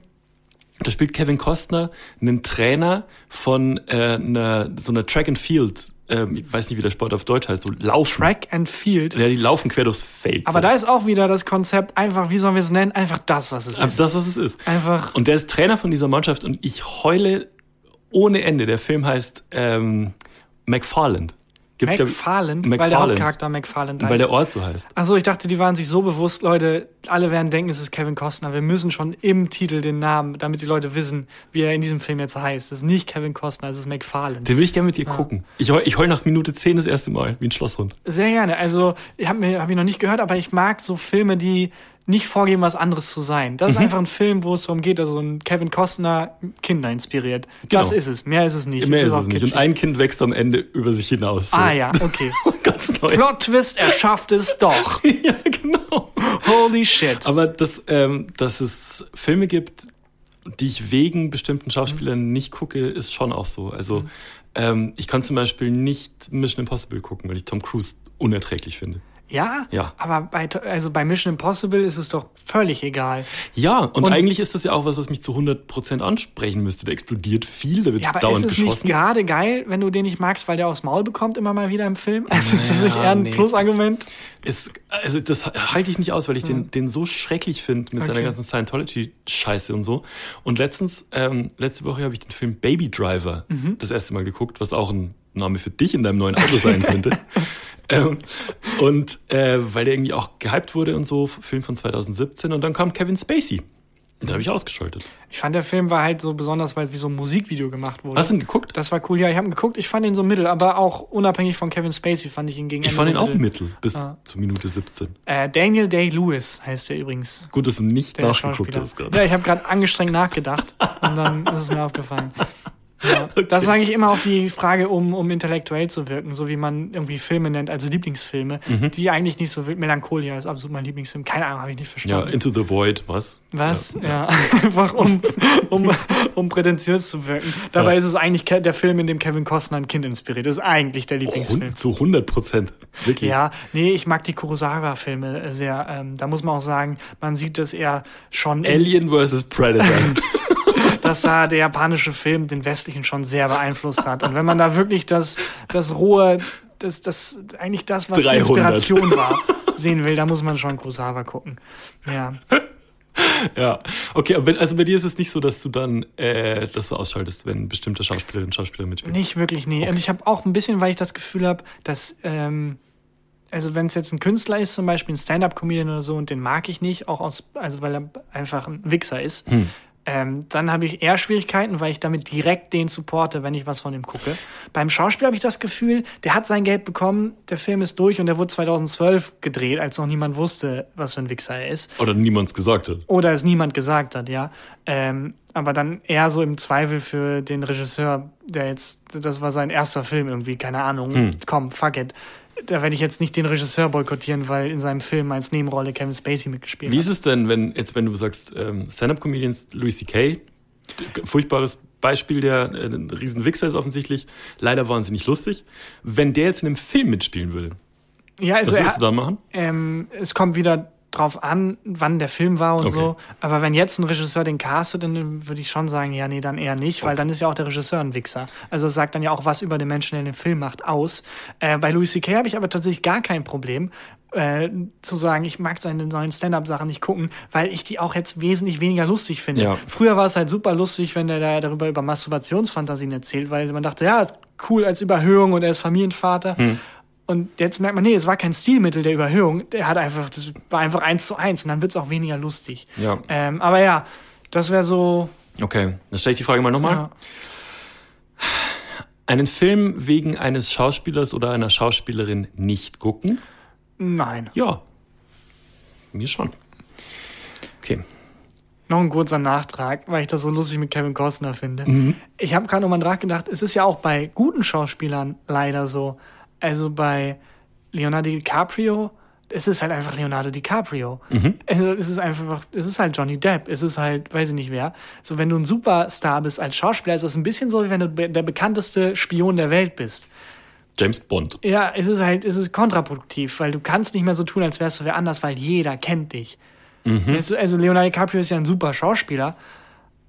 da spielt Kevin Costner einen Trainer von äh, einer, so einer Track and Field, ähm, ich weiß nicht, wie der Sport auf Deutsch heißt, so Laufen. Track and Field. Ja, die laufen quer durchs Feld. Aber so. da ist auch wieder das Konzept, einfach, wie sollen wir es nennen? Einfach das, was es ist. das, was es ist. Einfach. Und der ist Trainer von dieser Mannschaft und ich heule ohne Ende. Der Film heißt ähm, McFarland. Gibt's, ich, McFarland, weil der McFarland. Hauptcharakter McFarland weil heißt. der Ort so heißt. Achso, ich dachte, die waren sich so bewusst, Leute, alle werden denken, es ist Kevin Costner. Wir müssen schon im Titel den Namen, damit die Leute wissen, wie er in diesem Film jetzt heißt. Es ist nicht Kevin Costner, es ist McFarland. Den will ich gerne mit dir gucken. Ich heul, ich heul nach Minute 10 das erste Mal, wie ein Schlosshund. Sehr gerne. Also, ich habe hab ich noch nicht gehört, aber ich mag so Filme, die nicht vorgeben, was anderes zu sein. Das ist einfach ein Film, wo es darum geht, also ein Kevin Costner Kinder inspiriert. Das Genau. ist es. Mehr ist es nicht. Mehr ist auch es nicht. kitschig. Und ein Kind wächst am Ende über sich hinaus. So. ah ja, okay. Ganz neu. Plot Twist, er schafft es doch. ja, genau. Holy shit. Aber dass, ähm, dass es Filme gibt, die ich wegen bestimmten Schauspielern nicht gucke, ist schon auch so. Also ähm, ich kann zum Beispiel nicht Mission Impossible gucken, weil ich Tom Cruise unerträglich finde. Ja? Ja. Aber bei, also bei Mission Impossible ist es doch völlig egal. Ja, und, Und- eigentlich ist das ja auch was, was mich zu 100% ansprechen müsste. Da explodiert viel, da wird Ja, aber dauernd ist es nicht geschossen. gerade geil, wenn du den nicht magst, weil der aufs Maul bekommt immer mal wieder im Film? Also ist das nicht eher ein nee, Plusargument? Es, also das halte ich nicht aus, weil ich den, den so schrecklich finde mit seiner Okay. ganzen Scientology-Scheiße und so. Und letztens, ähm, letzte Woche habe ich den Film Baby Driver Mhm. das erste Mal geguckt, was auch ein Name für dich in deinem neuen Auto sein könnte. ähm, und äh, weil der irgendwie auch gehypt wurde und so, Film von 2017. Und dann kam Kevin Spacey. Und da habe ich ausgeschaltet. Ich fand, der Film war halt so besonders, weil wie so ein Musikvideo gemacht wurde. Hast du ihn geguckt? Das war cool, ja, ich habe ihn geguckt. Ich fand ihn so mittel, aber auch unabhängig von Kevin Spacey fand ich ihn gegen Ich fand so ihn auch mittel, bis Ah. zur Minute 17. Äh, Daniel Day-Lewis heißt er übrigens. Gut, dass du nicht Der nachgeguckt hast gerade. Ja, ich habe gerade angestrengt nachgedacht und dann ist es mir aufgefallen. Ja, Das sage ich immer auf die Frage, um, um intellektuell zu wirken, so wie man irgendwie Filme nennt, also Lieblingsfilme, Mhm. die eigentlich nicht so wild. Melancholia ist absolut mein Lieblingsfilm. Keine Ahnung, habe ich nicht Ja, verstanden. Into the Void, was? Was? Ja, einfach um, um, um prätentiös zu wirken. Dabei Ja. ist es eigentlich der Film, in dem Kevin Costner ein Kind inspiriert. Das ist eigentlich der Lieblingsfilm. Hund- Zu 100 Prozent. Wirklich. Ja, nee, ich mag die Kurosawa-Filme äh, sehr. Ähm, da muss man auch sagen, man sieht das eher schon, Alien vs. Predator. dass da der japanische Film den westlichen schon sehr beeinflusst hat. Und wenn man da wirklich das, das rohe, das, das, eigentlich das, was die 300. Inspiration war, sehen will, da muss man schon Kurosawa gucken. Ja. ja. Okay, aber also bei dir ist es nicht so, dass du dann, äh, dass du ausschaltest, wenn bestimmte Schauspielerinnen und Schauspieler mitspielen. Nicht wirklich, nee. Und ich habe auch ein bisschen, weil ich das Gefühl habe, dass, ähm, also wenn es jetzt ein Künstler ist, zum Beispiel ein Stand-up-Comedian oder so, und den mag ich nicht, auch aus, also weil er einfach ein Wichser ist, Hm. Ähm, dann habe ich eher Schwierigkeiten, weil ich damit direkt den supporte, wenn ich was von ihm gucke. Beim Schauspiel habe ich das Gefühl, der hat sein Geld bekommen, der Film ist durch und der wurde 2012 gedreht, als noch niemand wusste, was für ein Wichser er ist. Oder niemands gesagt hat. Oder es niemand gesagt hat, ja. Ähm, aber dann eher so im Zweifel für den Regisseur, der jetzt, das war sein erster Film irgendwie, keine Ahnung. Hm. Komm, fuck it. Da werde ich jetzt nicht den Regisseur boykottieren, weil in seinem Film als Nebenrolle Kevin Spacey mitgespielt Wie hat. ist es denn, wenn jetzt, wenn du sagst, ähm, Stand-up-Comedians, Louis C.K., furchtbares Beispiel, der äh, ein riesen Wichser ist offensichtlich, leider wahnsinnig lustig. Wenn der jetzt in einem Film mitspielen würde, Ja, was also würdest er, du da machen? ähm, es kommt wieder drauf an, wann der Film war und Okay. so. Aber wenn jetzt ein Regisseur den castet, dann würde ich schon sagen, ja, nee, dann eher nicht, weil dann ist ja auch der Regisseur ein Wichser. Also es sagt dann ja auch was über den Menschen, der den Film macht, aus. Äh, bei Louis C.K. habe ich aber tatsächlich gar kein Problem. Äh, zu sagen, ich mag seine neuen Stand-up-Sachen nicht gucken, weil ich die auch jetzt wesentlich weniger lustig finde. Ja. Früher war es halt super lustig, wenn der da darüber über Masturbationsfantasien erzählt, weil man dachte, ja, cool als Überhöhung und er ist Familienvater. Hm. Und jetzt merkt man, nee, es war kein Stilmittel der Überhöhung. Der hat einfach, das war einfach eins zu eins und dann wird es auch weniger lustig. Ja. Ähm, aber ja, das wäre so. Okay, dann stelle ich die Frage mal nochmal. Ja. Einen Film wegen eines Schauspielers oder einer Schauspielerin nicht gucken? Nein. Ja. Mir schon. Okay. Noch ein kurzer Nachtrag, weil ich das so lustig mit Kevin Costner finde. Mhm. Ich habe gerade nochmal nachgedacht, es ist ja auch bei guten Schauspielern leider so. Also bei Leonardo DiCaprio, es ist halt einfach Leonardo DiCaprio. Mhm. Also es ist einfach, es ist halt Johnny Depp, es ist halt, weiß ich nicht wer. So, wenn du ein Superstar bist als Schauspieler, ist das ein bisschen so, wie wenn du der bekannteste Spion der Welt bist. James Bond. Ja, es ist halt, es ist kontraproduktiv, weil du kannst nicht mehr so tun, als wärst du wer anders, weil jeder kennt dich. Jetzt, also Leonardo DiCaprio ist ja ein super Schauspieler,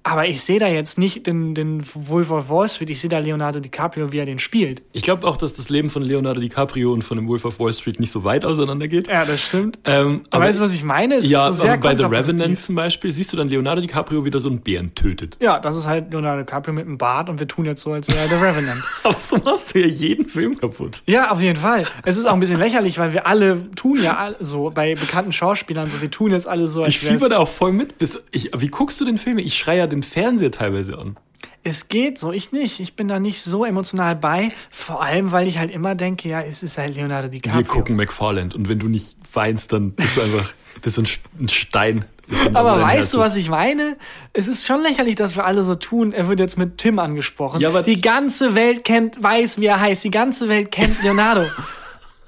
aber ich sehe da jetzt nicht den, den Wolf of Wall Street, ich sehe da Leonardo DiCaprio, wie er den spielt. Ich glaube auch, dass das Leben von Leonardo DiCaprio und von dem Wolf of Wall Street nicht so weit auseinander geht. Ja, das stimmt. Ähm, aber weißt du, was ich meine? Es ja, so bei The. Revenant zum Beispiel siehst du dann Leonardo DiCaprio wieder so einen Bären tötet. Ja, das ist halt Leonardo DiCaprio mit einem Bart und wir tun jetzt so, als wäre er The Revenant. Aber so machst du ja jeden Film kaputt. Ja, auf jeden Fall. Es ist auch ein bisschen lächerlich, weil wir alle tun ja so bei bekannten Schauspielern so, wir tun jetzt alle so, als Ich wär's- fieber da auch voll mit. Bis ich, wie guckst du den Film? Ich schreie ja den Fernseher teilweise an. Es geht so, ich nicht. Ich bin da nicht so emotional bei. Vor allem, weil ich halt immer denke, ja, es ist halt Leonardo DiCaprio. Wir gucken McFarland und wenn du nicht weinst, dann bist du einfach bist du ein, Stein. Aber weißt du, was ich meine? Es ist schon lächerlich, dass wir alle so tun. Er wird jetzt mit Tim angesprochen. Ja, aber- die ganze Welt kennt, weiß, wie er heißt. Die ganze Welt kennt Leonardo.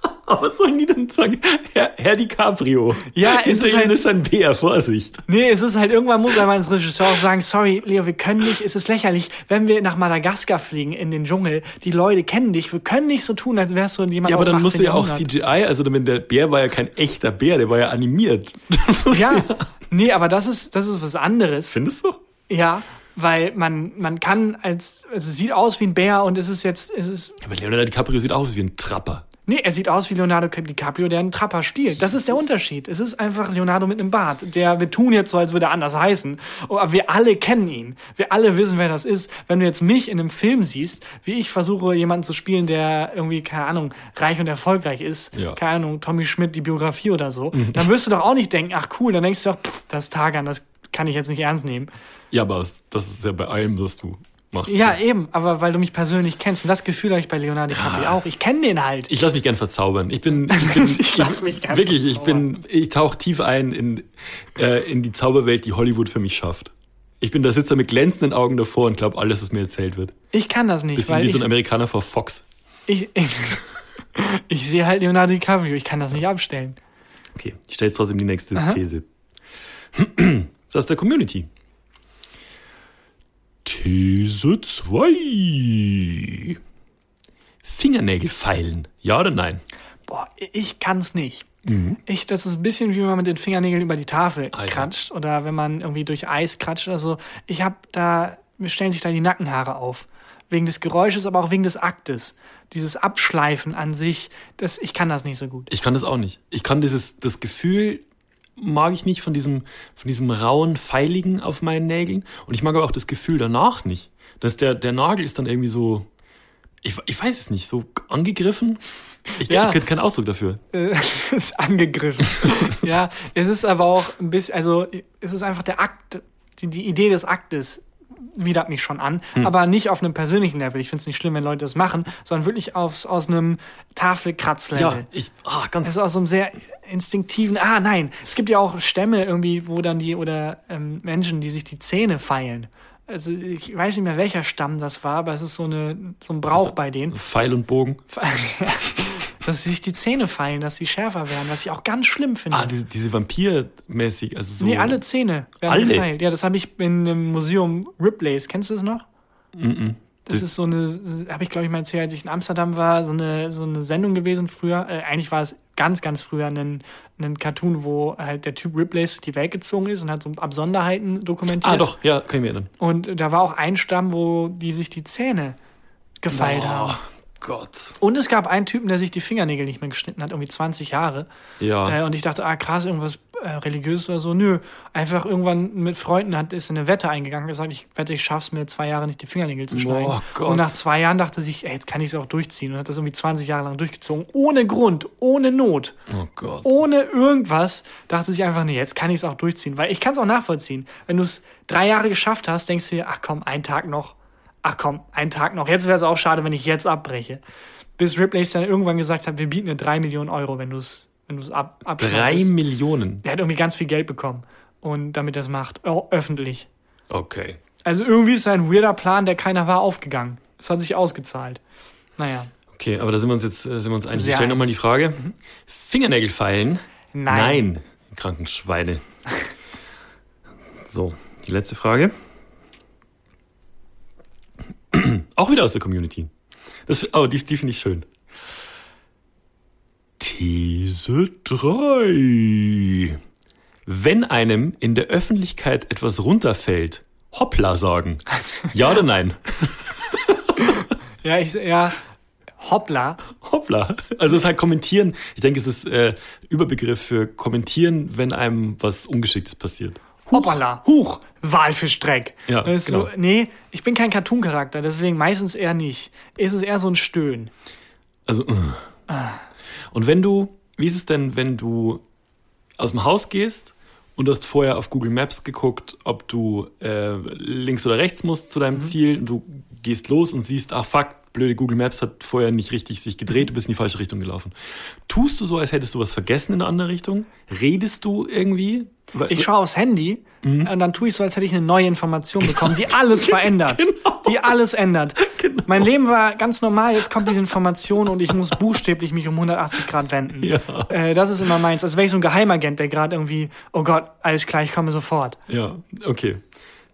Aber was sollen die denn sagen? Herr, Herr DiCaprio. Ja, es hinter ist halt- ist ein Bär, Vorsicht. Nee, es ist halt, irgendwann muss einmal ins Regisseur auch sagen, sorry, Leo, wir können nicht, es ist lächerlich, wenn wir nach Madagaskar fliegen, in den Dschungel, die Leute kennen dich, wir können nicht so tun, als wärst du jemand Ja, aber dann musst du 18. ja auch. CGI, also der Bär war ja kein echter Bär, der war ja animiert. Ja, nee, aber das ist, das ist was anderes. Findest du? Ja, weil man, man kann als, also es sieht aus wie ein Bär und es ist jetzt, es ist, Aber Leonardo DiCaprio sieht aus wie ein Trapper. Nee, er sieht aus wie Leonardo DiCaprio, der einen Trapper spielt. Das ist der Unterschied. Es ist einfach Leonardo mit einem Bart. Der, wir tun jetzt so, als würde er anders heißen. Oh, Aber wir alle kennen ihn. Wir alle wissen, wer das ist. Wenn du jetzt mich in einem Film siehst, wie ich versuche, jemanden zu spielen, der irgendwie, keine Ahnung, reich und erfolgreich ist, Ja. keine Ahnung, Tommy Schmidt, die Biografie oder so, dann wirst du doch auch nicht denken, ach cool, dann denkst du doch, pff, das Tagan, das kann ich jetzt nicht ernst nehmen. Ja, aber das ist ja bei allem, was du machst. Ja, eben, aber weil du mich persönlich kennst. Und das Gefühl habe ich bei Leonardo DiCaprio auch. Ich kenne den halt. Ich lasse mich gern verzaubern. Ich bin, ich bin Ich lass mich gern wirklich, ich bin, ich tauche tief ein in, äh, in die Zauberwelt, die Hollywood für mich schafft. Ich bin da Sitzer mit glänzenden Augen davor und glaube alles, was mir erzählt wird. Ich kann das nicht, Bisschen weil wie ich, so ein Amerikaner vor Fox. ich, ich, ich sehe halt Leonardo DiCaprio. Ich kann das nicht abstellen. Okay, ich stelle jetzt trotzdem die nächste Aha. These. Das ist der Community. These 2. Fingernägel feilen. Ja oder nein? Boah, ich kann es nicht. Ich, das ist ein bisschen wie wenn man mit den Fingernägeln über die Tafel Alter. kratscht oder wenn man irgendwie durch Eis kratscht oder so. Ich habe da, mir stellen sich da die Nackenhaare auf. Wegen des Geräusches, aber auch wegen des Aktes. Dieses Abschleifen an sich, das, ich kann das nicht so gut. Ich kann das auch nicht. Ich kann dieses, das Gefühl mag ich nicht von diesem, von diesem rauen, feiligen auf meinen Nägeln. Und ich mag aber auch das Gefühl danach nicht. Dass der, der Nagel ist dann irgendwie so, ich, ich weiß es nicht, so angegriffen. Ich Ja. ja. keinen Ausdruck dafür. äh, ist angegriffen. ja, es ist aber auch ein bisschen, also es ist einfach der Akt, die, die Idee des Aktes widert mich schon an, aber nicht auf einem persönlichen Level. Ich finde es nicht schlimm, wenn Leute das machen, sondern wirklich aus, aus einem Tafelkratzlevel. Ja, ich, ah, Es ganz, ist aus so einem sehr instinktiven, ah nein, es gibt ja auch Stämme irgendwie, wo dann die, oder ähm, Menschen, die sich die Zähne feilen. Also ich weiß nicht mehr, welcher Stamm das war, aber es ist so, eine, so ein Brauch bei denen. Pfeil und Bogen. dass sie sich die Zähne feilen, dass sie schärfer werden, was ich auch ganz schlimm finde. Ah, diese, diese Vampir-mäßig, also so. nee, alle Zähne werden Alle? gefeilt. Ja, das habe ich in einem Museum Ripley's. Kennst du das noch? Mhm. Das Das- ist so eine, habe ich glaube ich mal erzählt, als ich in Amsterdam war, so eine, so eine Sendung gewesen früher. Äh, eigentlich war es ganz, ganz früher ein, ein Cartoon, wo halt der Typ Ripley's durch die Welt gezogen ist und hat so Absonderheiten dokumentiert. Ah, doch, ja, kann ich mir erinnern. Und da war auch ein Stamm, wo die sich die Zähne gefeilt haben. Oh Gott. Und es gab einen Typen, der sich die Fingernägel nicht mehr geschnitten hat, irgendwie 20 Jahre. Ja. Äh, und ich dachte, ah krass, irgendwas äh, religiöses oder so. Nö, einfach irgendwann mit Freunden hat, ist in eine Wette eingegangen, gesagt, ich wette, ich schaff's mir zwei Jahre nicht die Fingernägel zu schneiden. Boah, Gott. Und nach zwei Jahren dachte sich, ey, jetzt kann ich es auch durchziehen. Und hat das irgendwie 20 Jahre lang durchgezogen. Ohne Grund, ohne Not, oh Gott. ohne irgendwas. Dachte sich einfach, nee, jetzt kann ich es auch durchziehen. Weil ich kann es auch nachvollziehen. Wenn du es drei Jahre geschafft hast, denkst du dir, ach komm, ein Tag noch. Ach komm, ein Tag noch. Jetzt wäre es auch schade, wenn ich jetzt abbreche. Bis Ripley dann irgendwann gesagt hat, wir bieten dir drei Millionen Euro, wenn du es wenn du's ab, Drei. Millionen. Der hat irgendwie ganz viel Geld bekommen. Und damit er es macht. Ö- öffentlich. Okay. Also irgendwie ist ein weirder Plan, der keiner war, aufgegangen. Es hat sich ausgezahlt. Naja. Okay, aber da sind wir uns jetzt äh, sind wir uns einig. Sehr Ich stelle nochmal die Frage. Fingernägel feilen? Nein. Nein, kranken Schweine. so, die letzte Frage. Auch wieder aus der Community. Das, oh, die, die finde ich schön. These 3. Wenn einem in der Öffentlichkeit etwas runterfällt, hoppla sagen. Ja oder nein? Ja, ich, ja, hoppla. Hoppla. Also es ist halt kommentieren. Ich denke, es ist äh, Überbegriff für kommentieren, wenn einem was Ungeschicktes passiert. Hoppala. Huch. Walfischdreck. Ja, ist genau. so, nee, ich bin kein Cartoon-Charakter, deswegen meistens eher nicht. Es ist eher so ein Stöhnen. Also. äh. Und wenn du, wie ist es denn, wenn du aus dem Haus gehst und du hast vorher auf Google Maps geguckt, ob du äh, links oder rechts musst zu deinem Ziel und du gehst los und siehst, ach fuck, blöde Google Maps hat vorher nicht richtig sich gedreht, du bist in die falsche Richtung gelaufen. Tust du so, als hättest du was vergessen in eine andere Richtung? Redest du irgendwie? Ich schaue aufs Handy Mhm. und dann tue ich so, als hätte ich eine neue Information bekommen, die alles verändert. Genau. Die alles ändert. Mein Leben war ganz normal, jetzt kommt diese Information und ich muss buchstäblich mich um 180 Grad wenden. Ja. Äh, das ist immer meins. Als wäre ich so ein Geheimagent, der gerade irgendwie, oh Gott, alles klar, ich komme sofort. Ja, okay.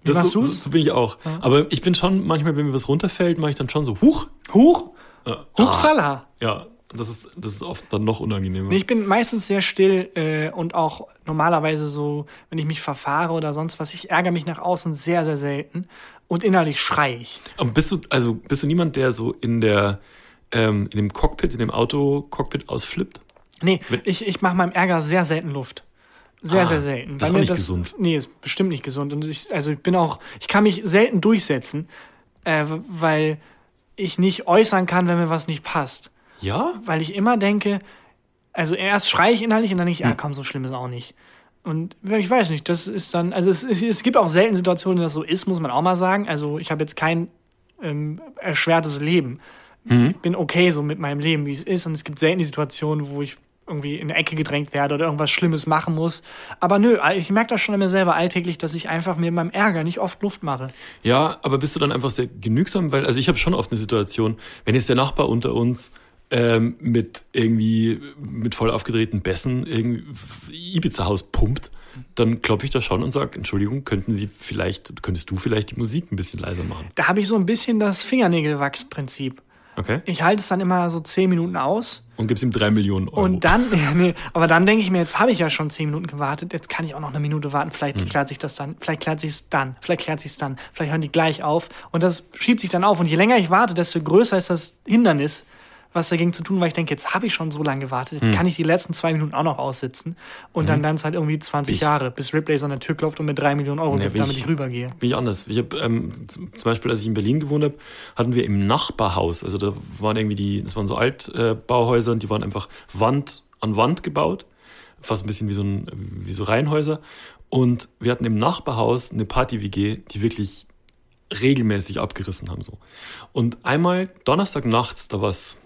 Wie machst so, du's? so bin ich auch. Aber ich bin schon, manchmal, wenn mir was runterfällt, mache ich dann schon so, huch. Huch, Äh, hupsala. Ah, ja, das ist, das ist oft dann noch unangenehmer. Nee, ich bin meistens sehr still äh, und auch normalerweise so, wenn ich mich verfahre oder sonst was, ich ärgere mich nach außen sehr, sehr selten und innerlich schrei ich. Aber bist du, also bist du niemand, der so in der, ähm, in dem Cockpit, in dem Auto-Cockpit ausflippt? Nee, Wenn- ich, ich mache meinem Ärger sehr selten Luft. Sehr, Ah, sehr selten. das ist nicht gesund. Nee, ist bestimmt nicht gesund. Und ich, also ich bin auch, ich kann mich selten durchsetzen, äh, weil ich nicht äußern kann, wenn mir was nicht passt. Ja? Weil ich immer denke, also erst schreie ich innerlich und dann denke ich, Hm. ja komm, so schlimm ist auch nicht. Und ich weiß nicht, das ist dann, also es, es, es gibt auch selten Situationen, dass das so ist, muss man auch mal sagen. Also ich habe jetzt kein ähm, erschwertes Leben. Mhm. Ich bin okay so mit meinem Leben, wie es ist. Und es gibt selten die Situationen, wo ich irgendwie in eine Ecke gedrängt werde oder irgendwas Schlimmes machen muss. Aber nö, ich merke das schon an mir selber alltäglich, dass ich einfach mir in meinem Ärger nicht oft Luft mache. Ja, aber bist du dann einfach sehr genügsam? Weil, also ich habe schon oft eine Situation, wenn jetzt der Nachbar unter uns ähm, mit irgendwie mit voll aufgedrehten Bässen irgendwie Ibiza-Haus pumpt, dann klopfe ich da schon und sage, Entschuldigung, könnten Sie vielleicht, könntest du vielleicht die Musik ein bisschen leiser machen? Da habe ich so ein bisschen das Fingernägelwachsprinzip. Okay? Ich halte es dann immer so zehn Minuten aus Und gibst ihm drei Millionen Euro. Und dann, ja, nee, aber dann denke ich mir, jetzt habe ich ja schon zehn Minuten gewartet, jetzt kann ich auch noch eine Minute warten, vielleicht Hm. klärt sich das dann, vielleicht klärt sich es dann, vielleicht klärt sich es dann, vielleicht hören die gleich auf und das schiebt sich dann auf und je länger ich warte, desto größer ist das Hindernis, was dagegen zu tun, weil ich denke, jetzt habe ich schon so lange gewartet, jetzt kann ich die letzten zwei Minuten auch noch aussitzen und dann dann es halt irgendwie 20 Ich- Jahre, bis Ripley so an der Tür klopft und mir drei Millionen Euro Nee, gibt, damit ich- ich rübergehe. Bin ich anders. Ich habe ähm, zum Beispiel, als ich in Berlin gewohnt habe, hatten wir im Nachbarhaus, also da waren irgendwie die, das waren so Altbauhäuser und die waren einfach Wand an Wand gebaut, fast ein bisschen wie so, ein, wie so Reihenhäuser. Und wir hatten im Nachbarhaus eine Party-WG, die wirklich regelmäßig abgerissen haben. So. Und einmal Donnerstag nachts, da war es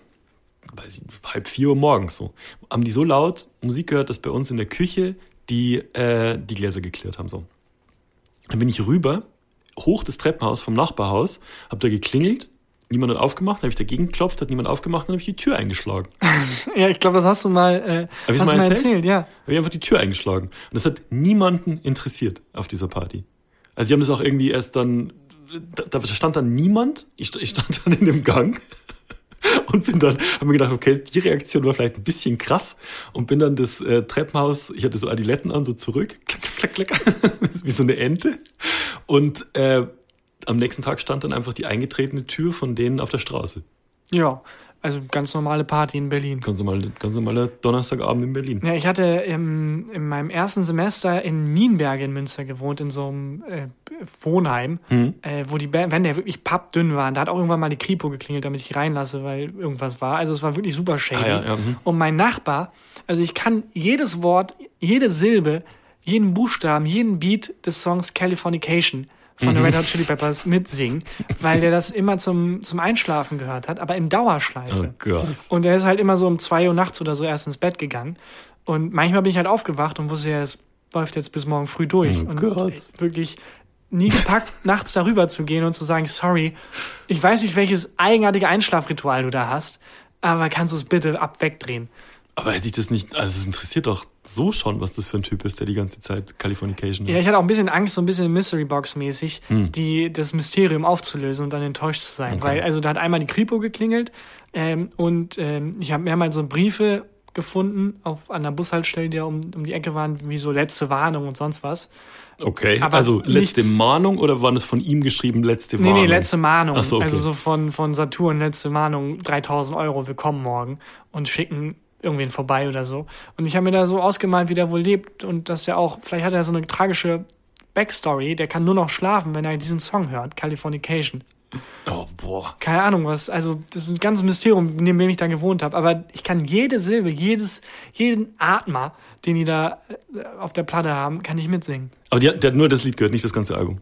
weiß ich, halb vier Uhr morgens so, haben die so laut Musik gehört, dass bei uns in der Küche die, äh, die Gläser geklärt haben. So. Dann bin ich rüber, hoch das Treppenhaus vom Nachbarhaus, hab da geklingelt, niemand hat aufgemacht, dann habe ich dagegen geklopft, hat niemand aufgemacht, dann habe ich die Tür eingeschlagen. Ja, ich glaube, das hast du mal, äh, hast mal erzählt? erzählt, ja. habe ich einfach die Tür eingeschlagen. Und das hat niemanden interessiert auf dieser Party. Also sie haben das auch irgendwie erst dann, da, da stand dann niemand, ich, ich stand dann in dem Gang und bin dann, habe mir gedacht, okay, die Reaktion war vielleicht ein bisschen krass und bin dann das äh, Treppenhaus, ich hatte so Adiletten an, so zurück, klack, klack, klack, wie so eine Ente. Und äh, am nächsten Tag stand dann einfach die eingetretene Tür von denen auf der Straße. Ja, also ganz normale Party in Berlin. Ganz normal, ganz normaler Donnerstagabend in Berlin. Ja, ich hatte im, in meinem ersten Semester in Nienberg in Münster gewohnt, in so einem äh, Wohnheim, Mhm. äh, wo die Wände ja wirklich pappdünn waren. Da hat auch irgendwann mal die Kripo geklingelt, damit ich reinlasse, weil irgendwas war. Also es war wirklich super shady. Ah, ja, ja. Und mein Nachbar, also ich kann jedes Wort, jede Silbe, jeden Buchstaben, jeden Beat des Songs Californication von den Red Hot Chili Peppers mitsingen, weil der das immer zum, zum Einschlafen gehört hat, aber in Dauerschleife. Oh. Und er ist halt immer so um zwei Uhr nachts oder so erst ins Bett gegangen. Und manchmal bin ich halt aufgewacht und wusste ja, es läuft jetzt bis morgen früh durch. Oh und Gott. wirklich nie gepackt, nachts darüber zu gehen und zu sagen, sorry, ich weiß nicht, welches eigenartige Einschlafritual du da hast, aber kannst du es bitte ab wegdrehen? Aber hätte ich das nicht, also es interessiert doch so schon, was das für ein Typ ist, der die ganze Zeit Californication Ja, hat. ich hatte auch ein bisschen Angst, so ein bisschen Mystery Box mäßig, Hm. die, das Mysterium aufzulösen und dann enttäuscht zu sein. Okay. Weil, also da hat einmal die Kripo geklingelt ähm, und ähm, ich habe mehrmals so Briefe gefunden auf an der Bushaltestelle, die da um, um die Ecke waren, wie so letzte Warnung und sonst was. Okay, Aber also letzte nichts- Mahnung oder waren es von ihm geschrieben, letzte Nee, Warnung? nee, letzte Mahnung. So, okay. Also so von, von Saturn, letzte Mahnung, 3000 Euro, willkommen morgen und schicken irgendwen vorbei oder so. Und ich habe mir da so ausgemalt, wie der wohl lebt und dass er auch, vielleicht hat er so eine tragische Backstory, der kann nur noch schlafen, wenn er diesen Song hört, Californication. Oh, boah. Keine Ahnung was, also das ist ein ganzes Mysterium, neben dem ich da gewohnt habe, aber ich kann jede Silbe, jedes, jeden Atmer, den die da äh, auf der Platte haben, kann ich mitsingen. Aber die, der hat nur das Lied gehört, nicht das ganze Album.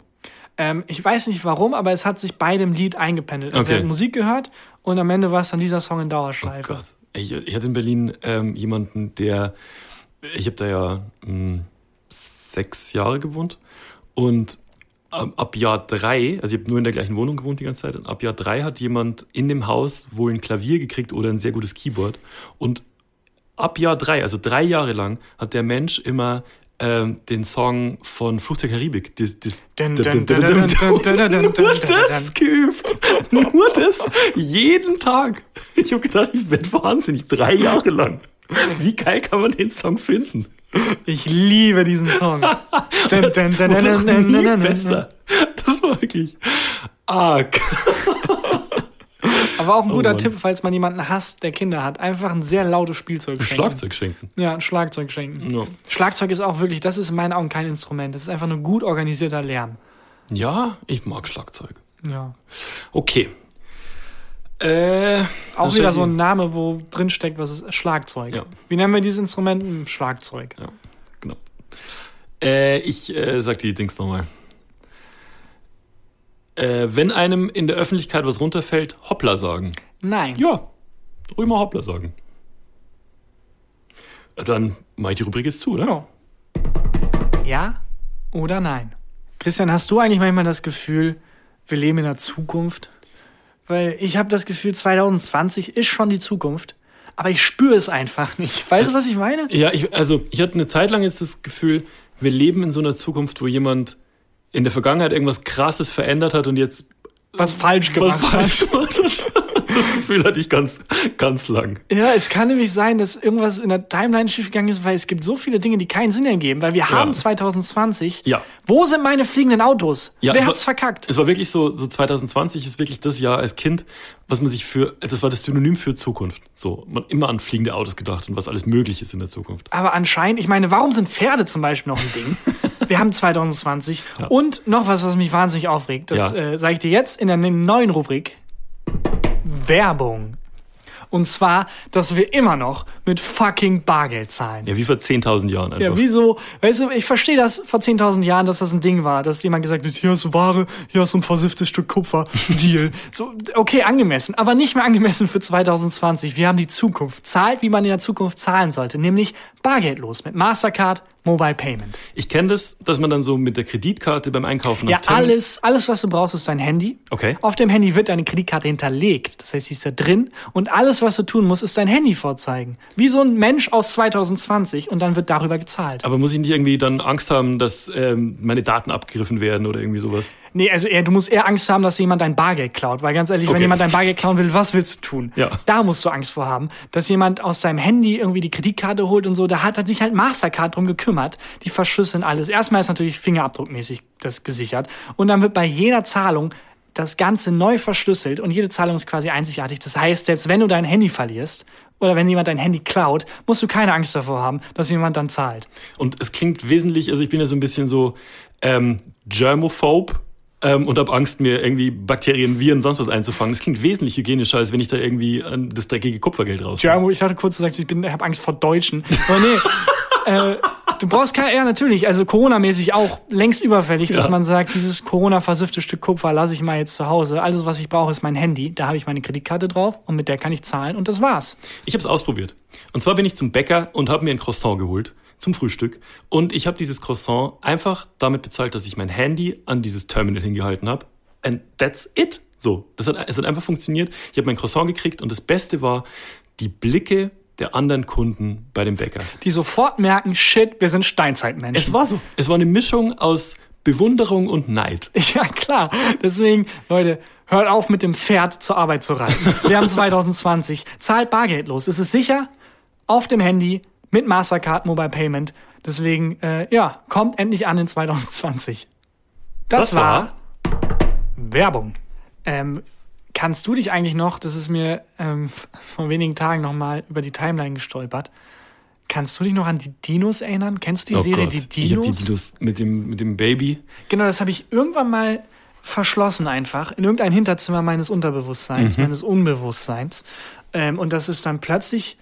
Ähm, ich weiß nicht warum, aber es hat sich bei dem Lied eingependelt. Also Okay. er hat Musik gehört und am Ende war es dann dieser Song in Oh Dauerschleife. Gott. Ich, ich hatte in Berlin ähm, jemanden, der, ich habe da ja mh, sechs Jahre gewohnt und ab, ab Jahr drei, also ich habe nur in der gleichen Wohnung gewohnt die ganze Zeit, und ab Jahr drei hat jemand in dem Haus wohl ein Klavier gekriegt oder ein sehr gutes Keyboard und ab Jahr drei, also drei Jahre lang, hat der Mensch immer ähm, den Song von Flucht der Karibik. Das, das, nur das geübt. Nur das. Jeden Tag. Ich habe gedacht, ich werde wahnsinnig. Drei Jahre lang. Wie geil kann man den Song finden? Ich liebe diesen Song. Dun, dun, dun, dun, War dun, doch dun, nie dun, dun, besser. Das war wirklich arg. Aber auch ein Oh guter Mann. Tipp, falls man jemanden hasst, der Kinder hat. Einfach ein sehr lautes Spielzeug Ein schenken. Schlagzeug schenken. Ja, ein Schlagzeug schenken. Ja. Schlagzeug ist auch wirklich, das ist in meinen Augen kein Instrument. Das ist einfach nur gut organisierter Lärm. Ja, ich mag Schlagzeug. Ja. Okay. Äh, Auch wieder so ein Name, wo drin steckt, was ist Schlagzeug. Ja. Wie nennen wir dieses Instrument? Ein Schlagzeug. Ja, genau. Äh, ich äh, sag die Dings nochmal. Äh, wenn einem in der Öffentlichkeit was runterfällt, Hoppla sagen. Nein. Ja, ruhig mal Hoppla sagen. Äh, Dann mach ich die Rubrik jetzt zu, oder? Ja. Ja oder nein? Christian, hast du eigentlich manchmal das Gefühl, wir leben in der Zukunft? Weil ich habe das Gefühl, 2020 ist schon die Zukunft, aber ich spüre es einfach nicht. Weißt du, was ich meine? Ja, ich, also ich hatte eine Zeit lang jetzt das Gefühl, wir leben in so einer Zukunft, wo jemand in der Vergangenheit irgendwas Krasses verändert hat und jetzt Was falsch was gemacht hat. falsch gemacht hat. Das Gefühl hatte ich ganz, ganz lang. Ja, es kann nämlich sein, dass irgendwas in der Timeline schiefgegangen ist, weil es gibt so viele Dinge, die keinen Sinn ergeben, weil wir haben 2020. Ja. Wo sind meine fliegenden Autos? Ja, Wer es war- hat's verkackt? Es war wirklich so, so 2020 ist wirklich das Jahr als Kind, was man sich für, das war das Synonym für Zukunft. So, man immer an fliegende Autos gedacht und was alles möglich ist in der Zukunft. Aber anscheinend, ich meine, warum sind Pferde zum Beispiel noch ein Ding? Wir haben 2020. Und noch was, was mich wahnsinnig aufregt. Das Ja. äh, sage ich dir jetzt in der neuen Rubrik. Werbung. Und zwar, dass wir immer noch mit fucking Bargeld zahlen. Ja, wie vor 10.000 Jahren einfach. Ja, wieso? Weißt du, ich verstehe das vor 10.000 Jahren, dass das ein Ding war, dass jemand gesagt hat, hier hast du Ware, hier hast du ein versifftes Stück Kupfer, Deal. So, okay, angemessen, aber nicht mehr angemessen für 2020. Wir haben die Zukunft. Zahlt, wie man in der Zukunft zahlen sollte, nämlich bargeldlos mit Mastercard, Mobile Payment. Ich kenne das, dass man dann so mit der Kreditkarte beim Einkaufen Ja, alles, alles, was du brauchst, ist dein Handy. Okay. Auf dem Handy wird deine Kreditkarte hinterlegt. Das heißt, sie ist da drin. Und alles, was du tun musst, ist dein Handy vorzeigen. Wie so ein Mensch aus 2020. Und dann wird darüber gezahlt. Aber muss ich nicht irgendwie dann Angst haben, dass ähm, meine Daten abgegriffen werden oder irgendwie sowas? Nee, also eher, du musst eher Angst haben, dass jemand dein Bargeld klaut. Weil ganz ehrlich, wenn Okay. jemand dein Bargeld klauen will, was willst du tun? Ja. Da musst du Angst vor haben. Dass jemand aus deinem Handy irgendwie die Kreditkarte holt und so, da hat, hat sich halt Mastercard drum gekümmert. Die verschlüsseln alles. Erstmal ist natürlich fingerabdruckmäßig das gesichert. Und dann wird bei jeder Zahlung das Ganze neu verschlüsselt und jede Zahlung ist quasi einzigartig. Das heißt, selbst wenn du dein Handy verlierst oder wenn jemand dein Handy klaut, musst du keine Angst davor haben, dass jemand dann zahlt. Und es klingt wesentlich, also ich bin ja so ein bisschen so ähm, germophobe ähm, und habe Angst, mir irgendwie Bakterien, Viren, sonst was einzufangen. Es klingt wesentlich hygienischer, als wenn ich da irgendwie an das dreckige Kupfergeld raus. Germo, ich dachte kurz, du sagst, ich bin, ich habe Angst vor Deutschen. Aber nee, äh, du brauchst keine, ja natürlich, also Corona-mäßig auch längst überfällig, dass Ja. man sagt, dieses Corona-versiffte Stück Kupfer lasse ich mal jetzt zu Hause. Alles, was ich brauche, ist mein Handy. Da habe ich meine Kreditkarte drauf und mit der kann ich zahlen und das war's. Ich habe es ausprobiert. Und zwar bin ich zum Bäcker und habe mir ein Croissant geholt zum Frühstück. Und ich habe dieses Croissant einfach damit bezahlt, dass ich mein Handy an dieses Terminal hingehalten habe. And that's it. So, das hat, es hat einfach funktioniert. Ich habe mein Croissant gekriegt und das Beste war die Blicke der anderen Kunden bei dem Bäcker. Die sofort merken, shit, wir sind Steinzeitmenschen. Es war so. Es war eine Mischung aus Bewunderung und Neid. Ja, klar. Deswegen, Leute, hört auf mit dem Pferd zur Arbeit zu reiten. Wir haben 2020. Zahlt bargeldlos. Es ist sicher auf dem Handy mit Mastercard Mobile Payment. Deswegen, äh, ja, kommt endlich an in 2020. Das, Das war, Werbung. Ähm, kannst du dich eigentlich noch, das ist mir ähm, vor wenigen Tagen nochmal über die Timeline gestolpert, kannst du dich noch an die Dinos erinnern? Kennst du die Serie Die Oh Ich Dinos? die Dinos mit dem, mit dem Baby. Genau, das habe ich irgendwann mal verschlossen einfach in irgendein Hinterzimmer meines Unterbewusstseins, Mhm. meines Unbewusstseins. Ähm, und das ist dann plötzlich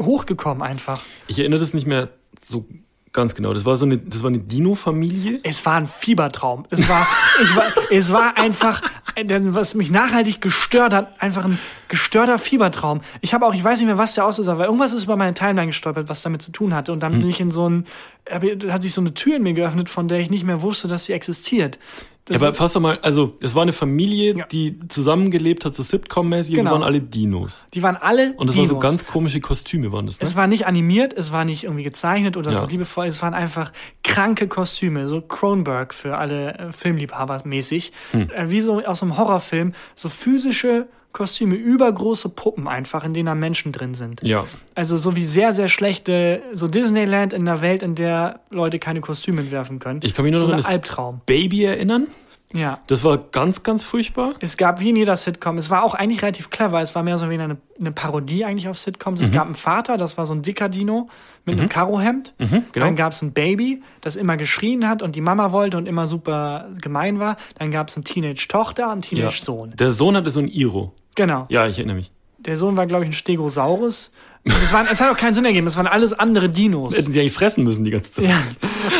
hochgekommen einfach. Ich erinnere das nicht mehr so Ganz genau. Das war so eine, das war eine Dino-Familie. Es war ein Fiebertraum. Es war, ich war, es war einfach, was mich nachhaltig gestört hat, einfach ein gestörter Fiebertraum. Ich habe auch, ich weiß nicht mehr, was der aussah, weil irgendwas ist über meine Timeline gestolpert, was damit zu tun hatte. Und dann Hm. bin ich in so ein, hat sich so eine Tür in mir geöffnet, von der ich nicht mehr wusste, dass sie existiert. Das Ja, aber fass doch mal, also es war eine Familie, Ja. die zusammengelebt hat, so Sitcom-mäßig, Genau. die waren alle Dinos. die waren alle Und das Dinos. waren so ganz komische Kostüme, waren das, ne? Es war nicht animiert, es war nicht irgendwie gezeichnet oder Ja. so liebevoll, es waren einfach kranke Kostüme, so Cronenberg für alle äh, Filmliebhaber mäßig. Hm. Äh, wie so aus einem Horrorfilm, so physische Kostüme, übergroße Puppen einfach, in denen da Menschen drin sind. ja. Also so wie sehr, sehr schlechte, so Disneyland in einer Welt, in der Leute keine Kostüme entwerfen können. Ich kann mich nur so noch an ein das Albtraum. Baby erinnern. Ja. Das war ganz, ganz furchtbar. Es gab wie in jeder Sitcom, es war auch eigentlich relativ clever, es war mehr so wie eine, eine Parodie eigentlich auf Sitcoms. Mhm. Es gab einen Vater, das war so ein dicker Dino mit einem Karohemd. genau. Dann gab es ein Baby, das immer geschrien hat und die Mama wollte und immer super gemein war. Dann gab es eine Teenage-Tochter und einen Ja. Teenage-Sohn. Der Sohn hatte so ein Iro. Genau. Ja, ich erinnere mich. Der Sohn war, glaube ich, ein Stegosaurus. Es, waren, es hat auch keinen Sinn ergeben, es waren alles andere Dinos. Hätten sie eigentlich fressen müssen die ganze Zeit. Ja.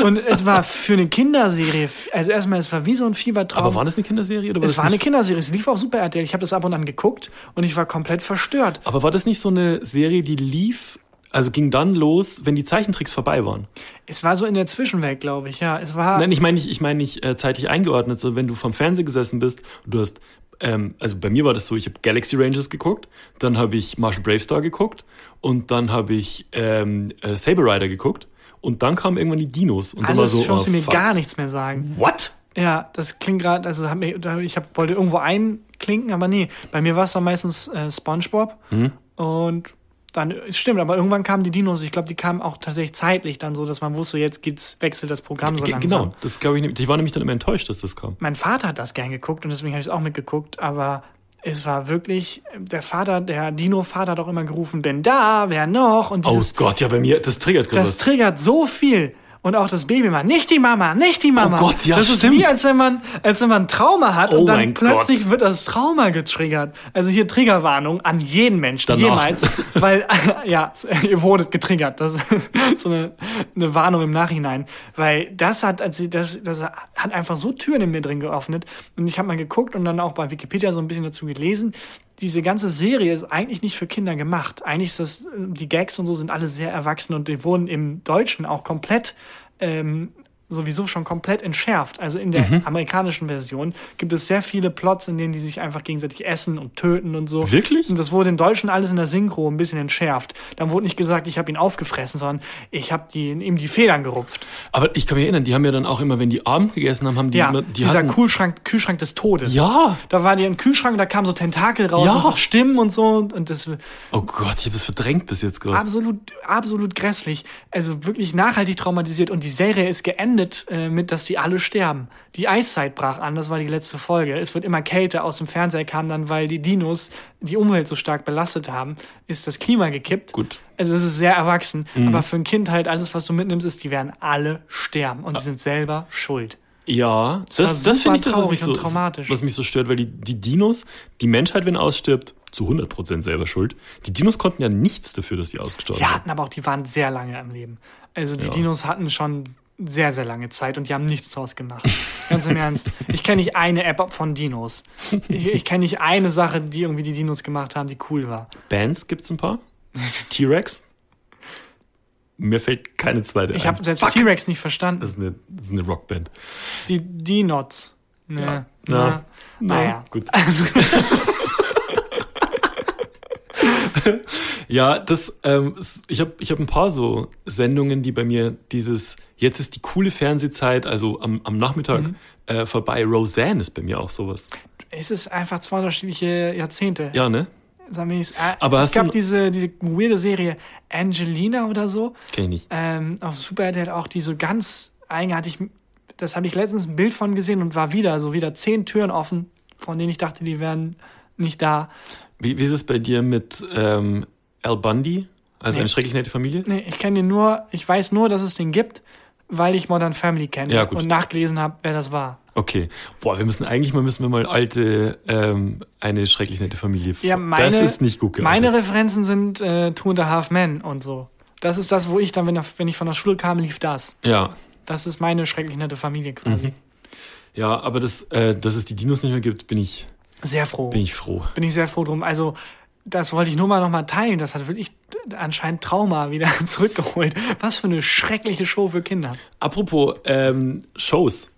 Und es war für eine Kinderserie, also erstmal, es war wie so ein Fiebertraum. Aber war das eine Kinderserie? Oder war es war eine nicht, Kinderserie, es lief auf Super RTL. Ich habe das ab und an geguckt und ich war komplett verstört. Aber war das nicht so eine Serie, die lief, also ging dann los, wenn die Zeichentricks vorbei waren? Es war so in der Zwischenwelt, glaube ich, ja. Es war. Nein, ich meine nicht, ich meine nicht äh, zeitlich eingeordnet, sondern wenn du vom Fernseher gesessen bist und du hast, ähm, also bei mir war das so, ich habe Galaxy Rangers geguckt, dann habe ich Marshall Bravestar geguckt und dann habe ich ähm, äh, Saber Rider geguckt und dann kamen irgendwann die Dinos und dann war alles so, schon oh, mir fuck. gar nichts mehr sagen. What? Ja, das klingt gerade, also hab mir, ich hab, wollte irgendwo einklinken, aber nee. Bei mir war es dann meistens äh, SpongeBob. Mhm. Und dann, es stimmt, aber irgendwann kamen die Dinos. Ich glaube, die kamen auch tatsächlich zeitlich dann so, dass man wusste, jetzt geht's, wechselt das Programm so langsam. Genau, das glaube ich nicht. Ich war nämlich dann immer enttäuscht, dass das kam. Mein Vater hat das gern geguckt und deswegen habe ich es auch mitgeguckt, aber es war wirklich, der Vater, der Dino-Vater hat auch immer gerufen, bin da, wer noch? Und Oh dieses, Gott, ja, bei mir, das triggert gerade das triggert so viel. Und auch das Baby mal, nicht die Mama, nicht die Mama. Oh Gott, ja, Das ist stimmt. wie, als wenn man, als wenn man ein Trauma hat Oh und dann plötzlich Gott. wird das Trauma getriggert. Also hier Triggerwarnung an jeden Menschen, Danach. jemals. Weil, ja, ihr wurdet getriggert. Das ist so eine, eine Warnung im Nachhinein. Weil das hat, als sie, das, das hat einfach so Türen in mir drin geöffnet. Und ich habe mal geguckt und dann auch bei Wikipedia so ein bisschen dazu gelesen. Diese ganze Serie ist eigentlich nicht für Kinder gemacht. Eigentlich ist das, die Gags und so sind alle sehr erwachsen und die wurden im Deutschen auch komplett ähm, sowieso schon komplett entschärft. Also in der Mhm. amerikanischen Version gibt es sehr viele Plots, in denen die sich einfach gegenseitig essen und töten und so. Wirklich? Und das wurde im Deutschen alles in der Synchro ein bisschen entschärft. Dann wurde nicht gesagt, ich habe ihn aufgefressen, sondern ich habe ihm die Federn gerupft. Aber ich kann mich erinnern, die haben ja dann auch immer, wenn die Abend gegessen haben, haben die Ja, immer, die dieser hatten, Kühlschrank, Kühlschrank des Todes. Ja. Da war die ein Kühlschrank, da kamen so Tentakel raus Ja. und so Stimmen und so. Und das Oh Gott, ich habe das verdrängt bis jetzt gerade. absolut, absolut grässlich. Also wirklich nachhaltig traumatisiert. Und die Serie ist geendet äh, mit, dass die alle sterben. Die Eiszeit brach an, das war die letzte Folge. Es wird immer kälter aus dem Fernseher kam dann, weil die Dinos die Umwelt so stark belastet haben, ist das Klima gekippt. Gut. Also es ist sehr erwachsen. Mhm. Aber für ein Kind halt alles, was du mitnimmst, ist, die werden alle sterben. Und sie sind selber schuld. Ja, das, das, super finde ich das, was traurig mich, so, was mich so stört, weil die, die Dinos, die Menschheit, wenn ausstirbt, zu 100% selber schuld. Die Dinos konnten ja nichts dafür, dass die ausgestorben Die sind. hatten aber auch, die waren sehr lange im Leben. Also die Ja. Dinos hatten schon sehr, sehr lange Zeit und die haben nichts draus gemacht. Ganz im Ernst. Ich kenne nicht eine App von Dinos. Ich, ich kenne nicht eine Sache, die irgendwie die Dinos gemacht haben, die cool war. Bands gibt's ein paar. T-Rex. Mir fällt keine zweite Ich ein. habe selbst. T-Rex nicht verstanden. Das ist eine, das ist eine Rockband. Die Dinots. Ne. Ja. Na, Ja. Naja. Gut. ja, das, ähm, es- ich habe ich hab ein paar so Sendungen, die bei mir dieses, jetzt ist die coole Fernsehzeit, also am, am Nachmittag Mhm. äh, vorbei. Roseanne ist bei mir auch sowas. Es ist einfach zwei unterschiedliche Jahrzehnte. Ja, ne? Es, äh, Aber es gab diese, diese weirde Serie Angelina oder so. Kenn ich nicht. ähm, auf Super RTL auch die so ganz eigenartig. Das habe ich letztens ein Bild von gesehen und war wieder so wieder zehn Türen offen, von denen ich dachte, die wären nicht da. Wie, wie ist es bei dir mit ähm, Al Bundy? Also Nee. eine schrecklich nette Familie? Nee, ich kenne den nur, ich weiß nur, dass es den gibt, weil ich Modern Family kenne Ja, und nachgelesen habe, wer das war. Okay. Boah, wir müssen eigentlich mal müssen wir mal alte ähm, eine schrecklich nette Familie. Ja, meine, das ist nicht gut gealtert. Meine Referenzen sind äh, Two and a Half Men und so. Das ist das, wo ich dann, wenn, wenn ich von der Schule kam, lief das. Ja. Das ist meine schrecklich nette Familie quasi. Mhm. Ja, aber das, äh, dass es die Dinos nicht mehr gibt, bin ich, Sehr froh. bin ich froh. Bin ich sehr froh drum. Also, das wollte ich nur mal noch mal teilen. Das hat wirklich anscheinend Trauma wieder zurückgeholt. Was für eine schreckliche Show für Kinder. Apropos ähm, Shows,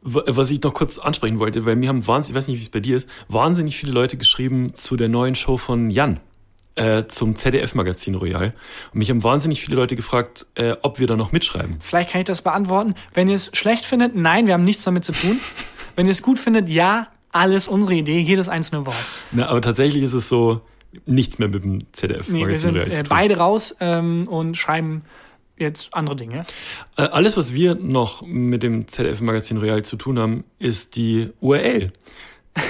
was ich noch kurz ansprechen wollte, weil mir haben wahnsinnig, ich weiß nicht, wie es bei dir ist, wahnsinnig viele Leute geschrieben zu der neuen Show von Jan. Äh, zum ZDF-Magazin Royal. Und mich haben wahnsinnig viele Leute gefragt, äh, ob wir da noch mitschreiben. Vielleicht kann ich das beantworten. Wenn ihr es schlecht findet, nein, wir haben nichts damit zu tun. Wenn ihr es gut findet, ja, alles unsere Idee, jedes einzelne Wort. Na, aber tatsächlich ist es so, nichts mehr mit dem Nee, wir ZDF-Magazin sind Royal äh, zu tun. beide raus ähm, und schreiben jetzt andere Dinge. Äh, Alles, was wir noch mit dem ZDF-Magazin Royal zu tun haben, ist die URL.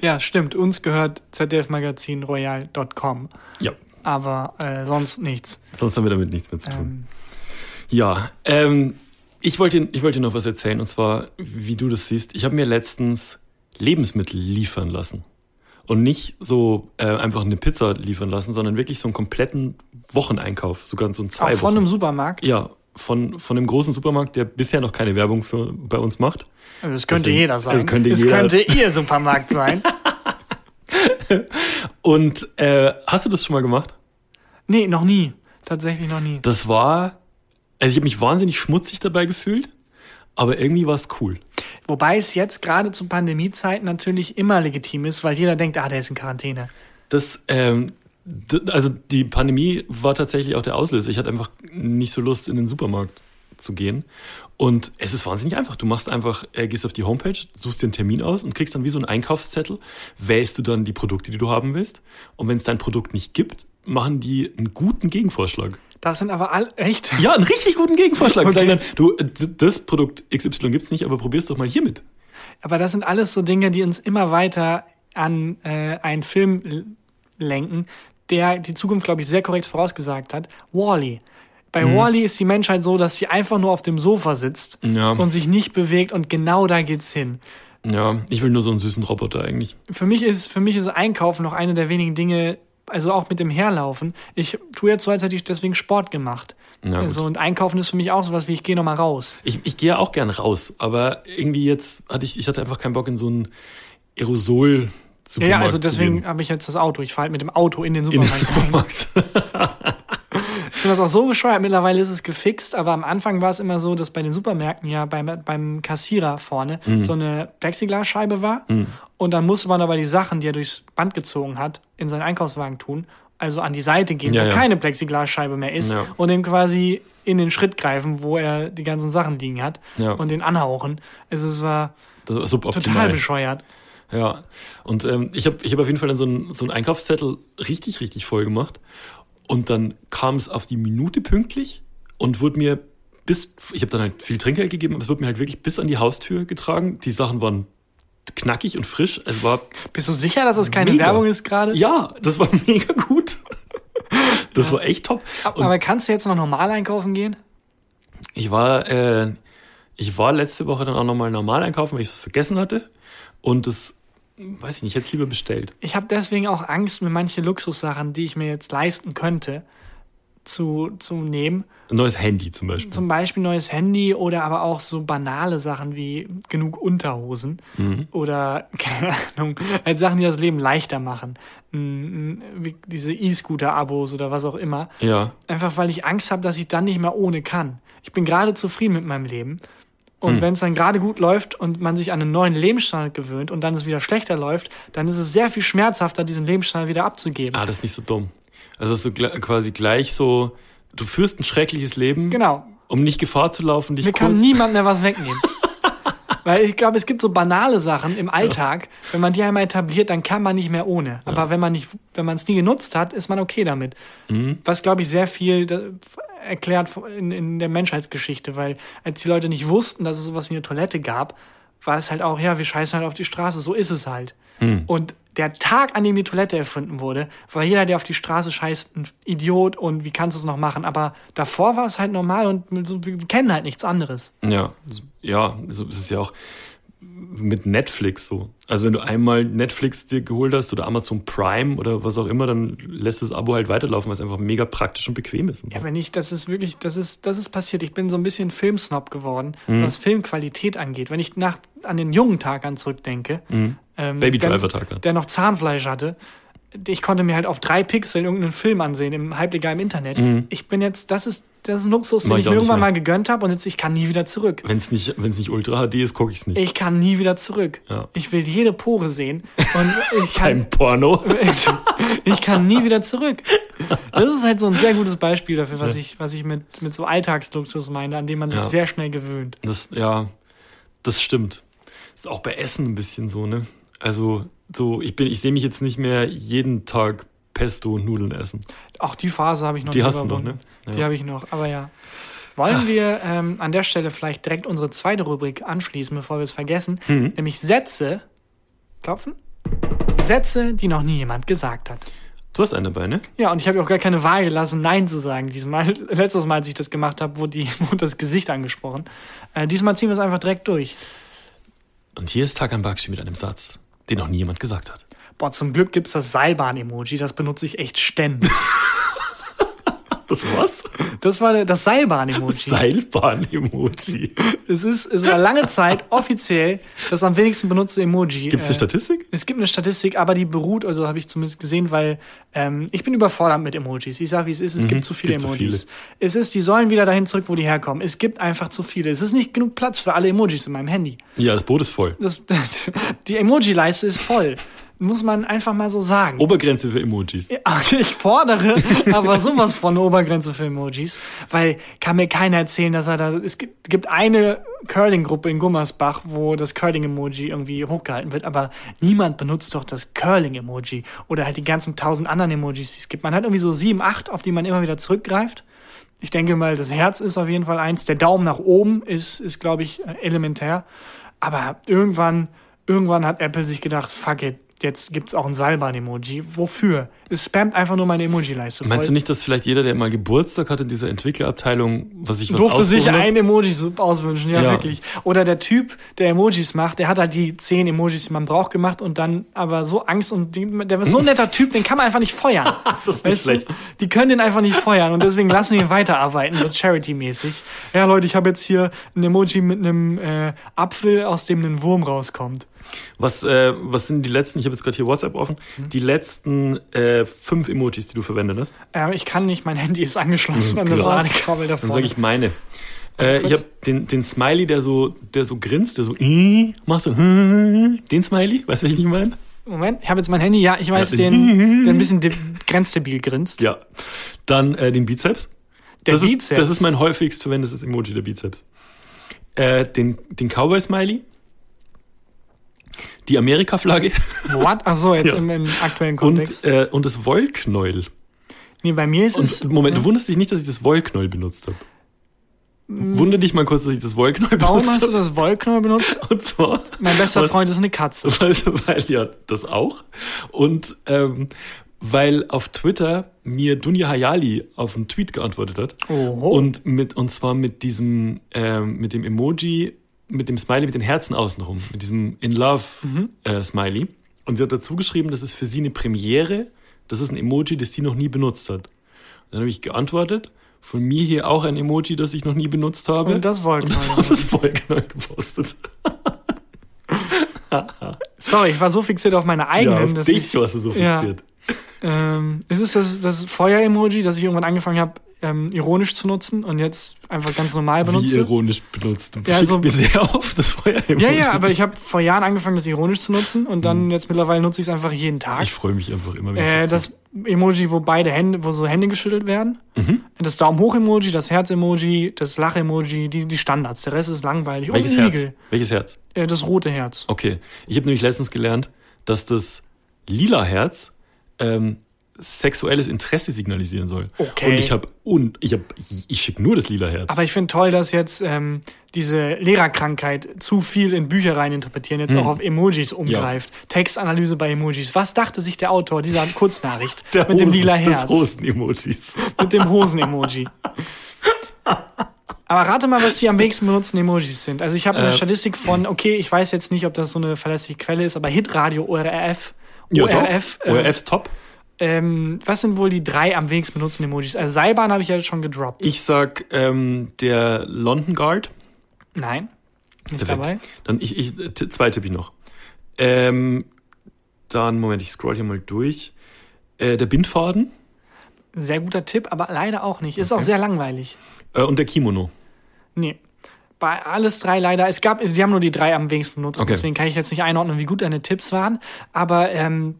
Ja, stimmt. Uns gehört zdfmagazinroyal.com. Ja, Aber äh, sonst nichts. sonst haben wir damit nichts mehr zu tun. Ähm, Ja, ähm, ich wollte ich wollte noch was erzählen und zwar, wie du das siehst. Ich habe mir letztens Lebensmittel liefern lassen. Und nicht so äh, einfach eine Pizza liefern lassen, sondern wirklich so einen kompletten Wocheneinkauf, sogar so einen zwei auch von Wochen. einem Supermarkt. ja, von, von einem großen Supermarkt, der bisher noch keine Werbung für, bei uns macht. Also es könnte Deswegen- jeder sein. es könnte es jeder- könnte ihr Supermarkt sein. Und äh, hast du das schon mal gemacht? Nee, noch nie. Tatsächlich noch nie. Das war, also ich habe mich wahnsinnig schmutzig dabei gefühlt, aber irgendwie war es cool. Wobei es jetzt gerade zu Pandemiezeiten natürlich immer legitim ist, weil jeder denkt, ah, der ist in Quarantäne. Das, ähm, also die Pandemie war tatsächlich auch der Auslöser. Ich hatte einfach nicht so Lust, in den Supermarkt zu gehen. Und es ist wahnsinnig einfach. Du machst einfach, äh, gehst auf die Homepage, suchst dir einen Termin aus und kriegst dann wie so einen Einkaufszettel, wählst du dann die Produkte, die du haben willst. Und wenn es dein Produkt nicht gibt, machen die einen guten Gegenvorschlag. Das sind aber all echt. Ja, einen richtig guten Gegenvorschlag. Okay. Dann, du, das Produkt XY gibt's nicht, aber probier's doch mal hiermit. Aber das sind alles so Dinge, die uns immer weiter an äh, einen Film lenken, der die Zukunft, glaube ich, sehr korrekt vorausgesagt hat. Wally. Bei Mhm. Wally ist die Menschheit so, dass sie einfach nur auf dem Sofa sitzt Ja. und sich nicht bewegt und genau da geht's hin. Ja, ich will nur so einen süßen Roboter eigentlich. Für mich ist, für mich ist Einkaufen noch eine der wenigen Dinge, also auch mit dem Herlaufen. Ich tue jetzt so, als hätte ich deswegen Sport gemacht. Also, und Einkaufen ist für mich auch sowas wie, ich gehe noch mal raus. Ich, ich gehe auch gern raus, aber irgendwie jetzt hatte ich, ich hatte einfach keinen Bock in so einen Aerosol Ja, ja, also deswegen habe ich jetzt das Auto. Ich fahre halt mit dem Auto in den in den Supermarkt. Ich finde das auch so bescheuert. Mittlerweile ist es gefixt, aber am Anfang war es immer so, dass bei den Supermärkten ja beim, beim Kassierer vorne Mhm. so eine Plexiglasscheibe war. Und dann musste man aber die Sachen, die er durchs Band gezogen hat, in seinen Einkaufswagen tun. Also an die Seite gehen, Ja, wo ja. keine Plexiglasscheibe mehr ist. Ja. Und ihm quasi in den Schritt greifen, wo er die ganzen Sachen liegen hat. Und den anhauchen. Es ist, war Das war suboptimal. total bescheuert. Ja, und ähm, ich habe ich hab auf jeden Fall dann so einen, so einen Einkaufszettel richtig, richtig voll gemacht. Und dann kam es auf die Minute pünktlich und wurde mir bis, ich habe dann halt viel Trinkgeld gegeben, aber es wurde mir halt wirklich bis an die Haustür getragen. Die Sachen waren knackig und frisch. Es war, Bist du sicher, dass das keine Mega. Werbung ist gerade? ja, das war mega gut. Das war echt top. Und Aber kannst du jetzt noch normal einkaufen gehen? ich war, äh, ich war letzte Woche dann auch nochmal normal einkaufen, weil ich es vergessen hatte. Und das, weiß ich nicht, es lieber bestellt. Ich habe deswegen auch Angst, mir manche Luxussachen, die ich mir jetzt leisten könnte, zu, zu nehmen. Ein neues Handy zum Beispiel. Zum Beispiel neues Handy oder aber auch so banale Sachen wie genug Unterhosen Mhm. oder, keine Ahnung, halt Sachen, die das Leben leichter machen. Wie diese E-Scooter-Abos oder was auch immer. ja. Einfach weil ich Angst habe, dass ich dann nicht mehr ohne kann. Ich bin gerade zufrieden mit meinem Leben. Und Hm. wenn es dann gerade gut läuft und man sich an einen neuen Lebensstandard gewöhnt und dann es wieder schlechter läuft, dann ist es sehr viel schmerzhafter, diesen Lebensstandard wieder abzugeben. Ah, das ist nicht so dumm. Also, dass du quasi gleich so, du führst ein schreckliches Leben, Genau. um nicht Gefahr zu laufen, dich Mir kann kurz. niemand mehr was wegnehmen. Weil ich glaube, es gibt so banale Sachen im Alltag, wenn man die einmal etabliert, dann kann man nicht mehr ohne. Aber wenn man nicht, wenn man es nie genutzt hat, ist man okay damit. Mhm. Was, glaube ich, sehr viel erklärt in, in der Menschheitsgeschichte, weil als die Leute nicht wussten, dass es sowas wie eine Toilette gab, war es halt auch, ja, wir scheißen halt auf die Straße, so ist es halt. Mhm. Und der Tag, an dem die Toilette erfunden wurde, war jeder, der auf die Straße scheißt, ein Idiot und wie kannst du es noch machen? Aber davor war es halt normal und wir kennen halt nichts anderes. Ja, ja, so ist es ja auch. Mit Netflix so. Also wenn du einmal Netflix dir geholt hast oder Amazon Prime oder was auch immer, dann lässt das Abo halt weiterlaufen, was einfach mega praktisch und bequem ist. Und so. Ja, wenn ich, das ist wirklich, das ist, das ist passiert. Ich bin so ein bisschen Filmsnob geworden, Mhm. was Filmqualität angeht. Wenn ich nach, an den jungen Tag an zurückdenke, ähm, Mhm. Baby der- Driver Tag an. der noch Zahnfleisch hatte, ich konnte mir halt auf drei Pixeln irgendeinen Film ansehen, im halblegal im Internet. Ich bin jetzt, das ist, das ist ein Luxus, Mhm. Den ich ich mir irgendwann mal gegönnt habe und jetzt ich kann nie wieder zurück. Wenn es nicht, wenn's nicht Ultra HD ist, gucke ich es nicht. Ich kann nie wieder zurück. Ja. Ich will jede Pore sehen und ich kann, Kein Porno. ich kann nie wieder zurück. Das ist halt so ein sehr gutes Beispiel dafür, was ich, was ich mit, mit so Alltagsluxus meine, an dem man sich Ja. sehr schnell gewöhnt. Das, ja, das stimmt. Ist auch bei Essen ein bisschen so, ne? Also, so, ich bin, ich sehe mich jetzt nicht mehr jeden Tag Pesto und Nudeln essen. Auch die Phase habe ich noch Die nicht hast du noch, ne? Die Ja. habe ich noch, aber ja. Wollen wir ähm, an der Stelle vielleicht direkt unsere zweite Rubrik anschließen, bevor wir es vergessen? Mhm. Nämlich Sätze. Klopfen? Sätze, die noch nie jemand gesagt hat. Du hast einen dabei, ne? Ja, und ich habe auch gar keine Wahl gelassen, Nein zu sagen. Diesmal, letztes Mal, als ich das gemacht habe, wurde, die, wurde das Gesicht angesprochen. Äh, diesmal ziehen wir es einfach direkt durch. Und hier ist Takan Bakshi mit einem Satz, den noch nie jemand gesagt hat. Boah, zum Glück gibt's das Seilbahn-Emoji, das benutze ich echt ständig. Das was? Das war das Seilbahn-Emoji. Seilbahn-Emoji. Es ist, es war lange Zeit offiziell das am wenigsten benutzte Emoji. Gibt es eine Äh, Statistik? Es gibt eine Statistik, aber die beruht, also habe ich zumindest gesehen, weil ähm, ich bin überfordert mit Emojis. Ich sage, wie es ist, es gibt zu viele Mhm. gibt zu Emojis. Es ist, die sollen wieder dahin zurück, wo die herkommen. Es gibt einfach zu viele. Es ist nicht genug Platz für alle Emojis in meinem Handy. Ja, das Boot ist voll. Das, die Emoji-Leiste ist voll. Muss man einfach mal so sagen. Obergrenze für Emojis. Ach, Ich fordere aber sowas von Obergrenze für Emojis, weil kann mir keiner erzählen, dass er da. Es gibt, eine Curling-Gruppe in Gummersbach, wo das Curling-Emoji irgendwie hochgehalten wird, aber niemand benutzt doch das Curling-Emoji oder halt die ganzen tausend anderen Emojis, die es gibt. Man hat irgendwie so sieben, acht, auf die man immer wieder zurückgreift. Ich denke mal, das Herz ist auf jeden Fall eins. Der Daumen nach oben ist, ist glaube ich, elementär. Aber irgendwann, irgendwann hat Apple sich gedacht, fuck it, jetzt gibt's auch ein Seilbahn-Emoji. Wofür? Es spammt einfach nur meine Emoji-Leiste. Meinst du nicht, dass vielleicht jeder, der mal Geburtstag hat in dieser Entwicklerabteilung, was sich was durfte sich ein Emoji auswünschen, ja, Ja. wirklich. Oder der Typ, der Emojis macht, der hat halt die zehn Emojis, die man braucht, gemacht und dann aber so Angst und die, der ist so ein netter Typ, den kann man einfach nicht feuern. Das ist nicht schlecht. Du, die können den einfach nicht feuern und deswegen lassen ihn weiterarbeiten, so Charity-mäßig. Ja, Leute, ich habe jetzt hier ein Emoji mit einem äh, Apfel, aus dem ein Wurm rauskommt. Was, äh, was sind die letzten, ich habe jetzt gerade hier WhatsApp offen, Hm. die letzten äh, fünf Emojis, die du verwendet hast? Äh, ich kann nicht, mein Handy ist angeschlossen an das Klar. Ladekabel davor. Dann sage ich meine. Äh, ich habe den, den Smiley, der so, der so grinst, der so äh, macht so äh, den Smiley, weißt du, welchen ich meine? Moment, ich habe jetzt mein Handy, ja, ich weiß, Ja, den, der ein bisschen de- grenzdebil grinst. Ja. Dann äh, den Bizeps. Der das Bizeps? Ist, das ist mein häufigst verwendetes Emoji, der Bizeps. Äh, den den Cowboy-Smiley. Die Amerika-Flagge. What? Ach so, jetzt Ja. im, im aktuellen Kontext. Und, äh, und das Wollknäuel. nee, bei mir ist es. Und Moment, du wunderst dich nicht, dass ich das Wollknäuel benutzt habe. Wunder dich mal kurz, dass ich das Wollknäuel Warum benutzt hast du habe. das Wollknäuel benutzt? Und zwar, Mein bester Was? Freund ist eine Katze. weil, weil ja das auch. Und ähm, weil auf Twitter mir Dunja Hayali auf einen Tweet geantwortet hat. Oho. Und mit und zwar mit diesem ähm, mit dem Emoji, mit dem Smiley mit den Herzen außenrum, mit diesem In Love äh, Smiley. Und sie hat dazu geschrieben, das ist für sie eine Premiere. Das ist ein Emoji, das sie noch nie benutzt hat. Und dann habe ich geantwortet. Von mir hier auch ein Emoji, das ich noch nie benutzt habe. Und das Wollknäuel. Und habe das Wollknäuel gepostet. Sorry, ich war so fixiert auf meine eigenen, ja, auf dass dich ich. warst du so Ja. fixiert. Ähm, es ist das, das Feuer-Emoji, das ich irgendwann angefangen habe, ähm, ironisch zu nutzen und jetzt einfach ganz normal Wie benutze. ironisch benutzt. Du Ja, schickst so- mir sehr oft das Feuer-Emoji. Ja, ja, aber ich habe vor Jahren angefangen, das ironisch zu nutzen und dann jetzt mittlerweile nutze ich es einfach jeden Tag. Ich freue mich einfach immer, wenn ich Äh, das das Emoji, wo beide Hände, wo so Hände geschüttelt werden. Mhm. Das Daumen hoch Emoji, das Herz Emoji, das Lach Emoji, die, die Standards. Der Rest ist langweilig. Welches und Herz? Igel. Welches Herz? Äh, das rote Herz. Okay. Ich habe nämlich letztens gelernt, dass das lila Herz ähm, sexuelles Interesse signalisieren soll. Okay. Und ich habe und ich habe ich, ich schicke nur das lila Herz. Aber ich finde toll, dass jetzt ähm, diese Lehrerkrankheit zu viel in Bücher rein interpretieren, jetzt auch auf Emojis umgreift. Textanalyse bei Emojis. Was dachte sich der Autor dieser Kurznachricht Der mit dem Hosen- lila des Herz? Hosen-Emojis. Mit dem Hosen-Emoji. Aber rate mal, was die am wenigsten benutzten Emojis sind. Also ich habe eine Äh. Statistik von, okay, ich weiß jetzt nicht, ob das so eine verlässliche Quelle ist, aber Hitradio ORF. Ja, ORF, äh, ORF top. Ähm, was sind wohl die drei am wenigsten benutzten Emojis? Also Seilbahn habe ich ja schon gedroppt. Ich sag ähm, der London Guard. Nein, nicht Perfekt. dabei. Dann ich, ich zwei tippe ich noch. Ähm, dann, Moment, ich scroll hier mal durch. Äh, der Bindfaden Sehr guter Tipp, aber leider auch nicht. Ist Okay. auch sehr langweilig. äh, und der Kimono. Nee. Bei alles drei leider. Es gab, die haben nur die drei am wenigsten benutzt. Okay. Deswegen kann ich jetzt nicht einordnen, wie gut deine Tipps waren. Aber ähm,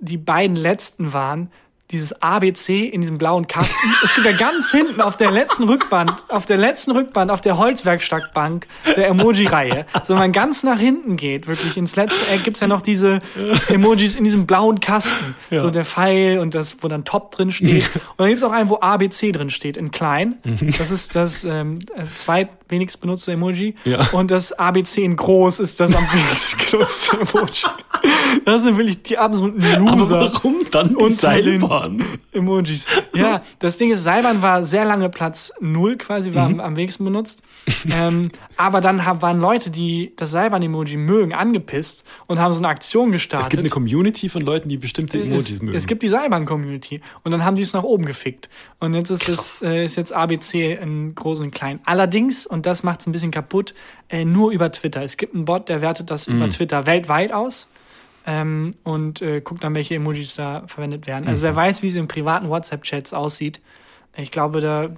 die beiden letzten waren dieses ABC in diesem blauen Kasten. es gibt ja ganz hinten auf der letzten Rückband, auf der letzten Rückband, auf der Holzwerkstattbank der Emoji-Reihe. So, wenn man ganz nach hinten geht, wirklich ins letzte Eck, gibt's ja noch diese Emojis in diesem blauen Kasten. So der Pfeil und das, wo dann Top drin steht. Und dann gibt's auch einen, wo ABC drin steht, in klein. Das ist das ähm, äh, zweitwenigst benutzte Emoji. Ja. Und das ABC in groß ist das am wenigsten genutzte Emoji. Das sind wirklich die absoluten Loser. Aber warum dann die den Seilbahn? Emojis. Ja, das Ding ist, Seilbahn war sehr lange Platz null quasi, war am, am wenigsten benutzt. ähm, aber dann hab, waren Leute, die das Seilbahn-Emoji mögen, angepisst und haben so eine Aktion gestartet. Es gibt eine Community von Leuten, die bestimmte Emojis es, mögen. es gibt die Seilbahn-Community und dann haben die es nach oben gefickt. Und jetzt ist es äh, ist jetzt ABC in groß und klein. Allerdings, und das macht es ein bisschen kaputt, äh, nur über Twitter. Es gibt einen Bot, der wertet das Mhm. über Twitter weltweit aus. Ähm, und äh, guckt dann, welche Emojis da verwendet werden. Also Mhm. wer weiß, wie es in privaten WhatsApp-Chats aussieht. Ich glaube, da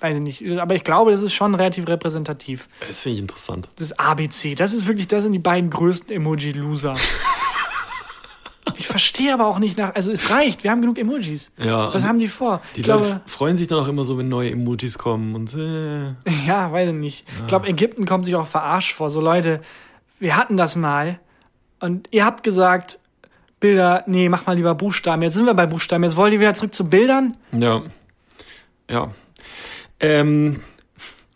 weiß ich nicht, aber ich glaube, das ist schon relativ repräsentativ. das finde ich interessant. Das ABC, das ist wirklich, das sind die beiden größten Emoji-Loser. ich verstehe aber auch nicht nach, also es reicht, wir haben genug Emojis. Ja, Was haben die vor? Die ich Leute glaube, freuen sich dann auch immer so, wenn neue Emojis kommen und äh, ja, weiß ich nicht. Ich glaube, Ägypten kommt sich auch verarscht vor. So Leute, wir hatten das mal und ihr habt gesagt, Bilder, nee, mach mal lieber Buchstaben. Jetzt sind wir bei Buchstaben. Jetzt wollt ihr wieder zurück zu Bildern? ja. Ja. Ähm,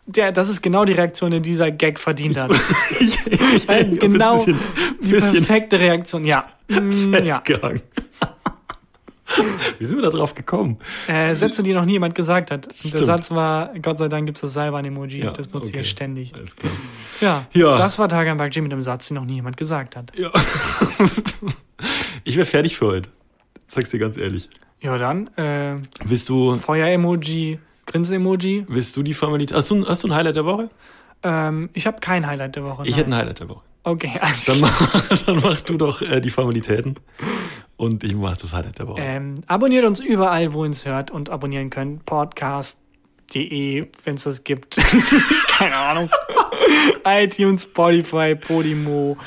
Der, das ist genau die Reaktion, die dieser Gag verdient hat. ich, ich, ich genau Ein bisschen, die bisschen perfekte Reaktion. Ja. Mm, ja. Wie sind wir da drauf gekommen? Äh, Sätze, die noch nie jemand gesagt hat. Und der Stimmt. Satz war, Gott sei Dank gibt es das Seilbahn-Emoji. Ja, das benutze okay. ich ständig. Alles klar. Ja, Ja. das war Tagan Bakji mit einem Satz, den noch nie jemand gesagt hat. Ja. ich wäre fertig für heute. Sag's dir ganz ehrlich. Ja, dann äh, Willst du, Feuer-Emoji, Grinse-Emoji. willst du die Formalität? Hast du, hast du ein Highlight der Woche? Ähm, ich habe kein Highlight der Woche. Ich nein. hätte ein Highlight der Woche. Okay, alles Dann mach, dann mach du doch äh, die Formalitäten und ich mach das Highlight der Woche. Ähm, abonniert uns überall, wo ihr uns hört und abonnieren könnt. Podcast.de, wenn es das gibt. Keine Ahnung. iTunes, Spotify, Podimo.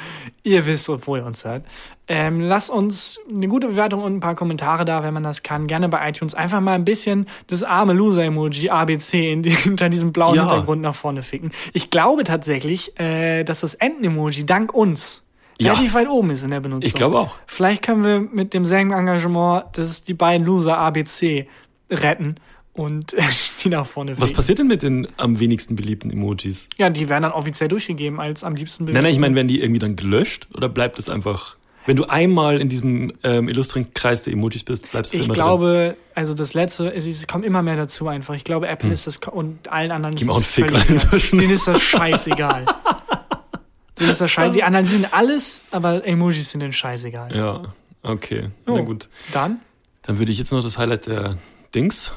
Ihr wisst, wo ihr uns hört. Ähm, lasst uns eine gute Bewertung und ein paar Kommentare da, wenn man das kann. Gerne bei iTunes einfach mal ein bisschen das arme Loser-Emoji ABC in die, hinter diesem blauen Ja. Hintergrund nach vorne ficken. Ich glaube tatsächlich, äh, dass das Enten-Emoji dank uns Ja. relativ weit oben ist in der Benutzung. Ich glaube auch. Vielleicht können wir mit demselben Engagement das die beiden Loser ABC retten und die nach vorne Was fegen. passiert denn mit den am wenigsten beliebten Emojis? Ja, die werden dann offiziell durchgegeben als am liebsten Nein, nein, ich meine, werden die irgendwie dann gelöscht oder bleibt es einfach, wenn du einmal in diesem ähm, illustren Kreis der Emojis bist, bleibst du Ich immer glaube, also das letzte, es, es kommt immer mehr dazu einfach. Ich glaube, Apple ist das und allen anderen Gib ist mir auch das einen Fick egal. inzwischen. Denen ist das scheißegal. Das scheißegal. Die analysieren alles, aber Emojis sind denen scheißegal. Ja, okay. Oh. Na gut. Dann, Dann würde ich jetzt noch das Highlight der Dings.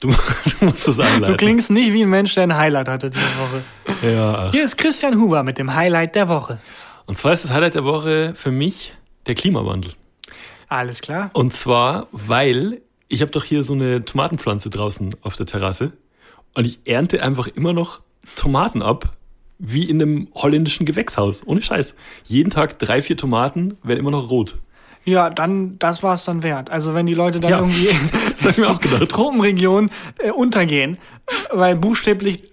Du, du musst das einleiten. du klingst nicht wie ein Mensch, der ein Highlight hatte diese Woche. Ja. Hier ist Christian Huber mit dem Highlight der Woche. Und zwar ist das Highlight der Woche für mich der Klimawandel. Alles klar. Und zwar, weil ich habe doch hier so eine Tomatenpflanze draußen auf der Terrasse und ich ernte einfach immer noch Tomaten ab, wie in einem holländischen Gewächshaus. Ohne Scheiß. Jeden Tag drei, vier Tomaten werden immer noch rot. Ja, dann, das war es dann wert. Also wenn die Leute dann Ja. irgendwie Das auch gedacht. Tropenregionen äh, untergehen, weil buchstäblich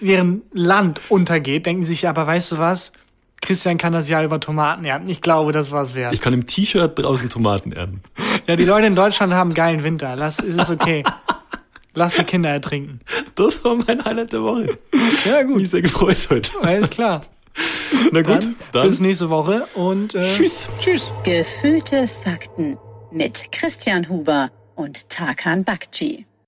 deren Land untergeht, denken sie sich, ja, aber weißt du was? Christian kann das ja über Tomaten ernten. Ich glaube, das war's wert. Ich kann im T-Shirt draußen Tomaten ernten. ja, die Leute in Deutschland haben einen geilen Winter. Lass, ist es okay. Lass die Kinder ertrinken. Das war mein Highlight der Woche. Ja, Mich gut. sehr gefreut heute. Alles klar. Na gut, Dann, dann, bis nächste Woche und äh, tschüss. Tschüss. Gefühlte Fakten mit Christian Huber und Tarkan Bakci.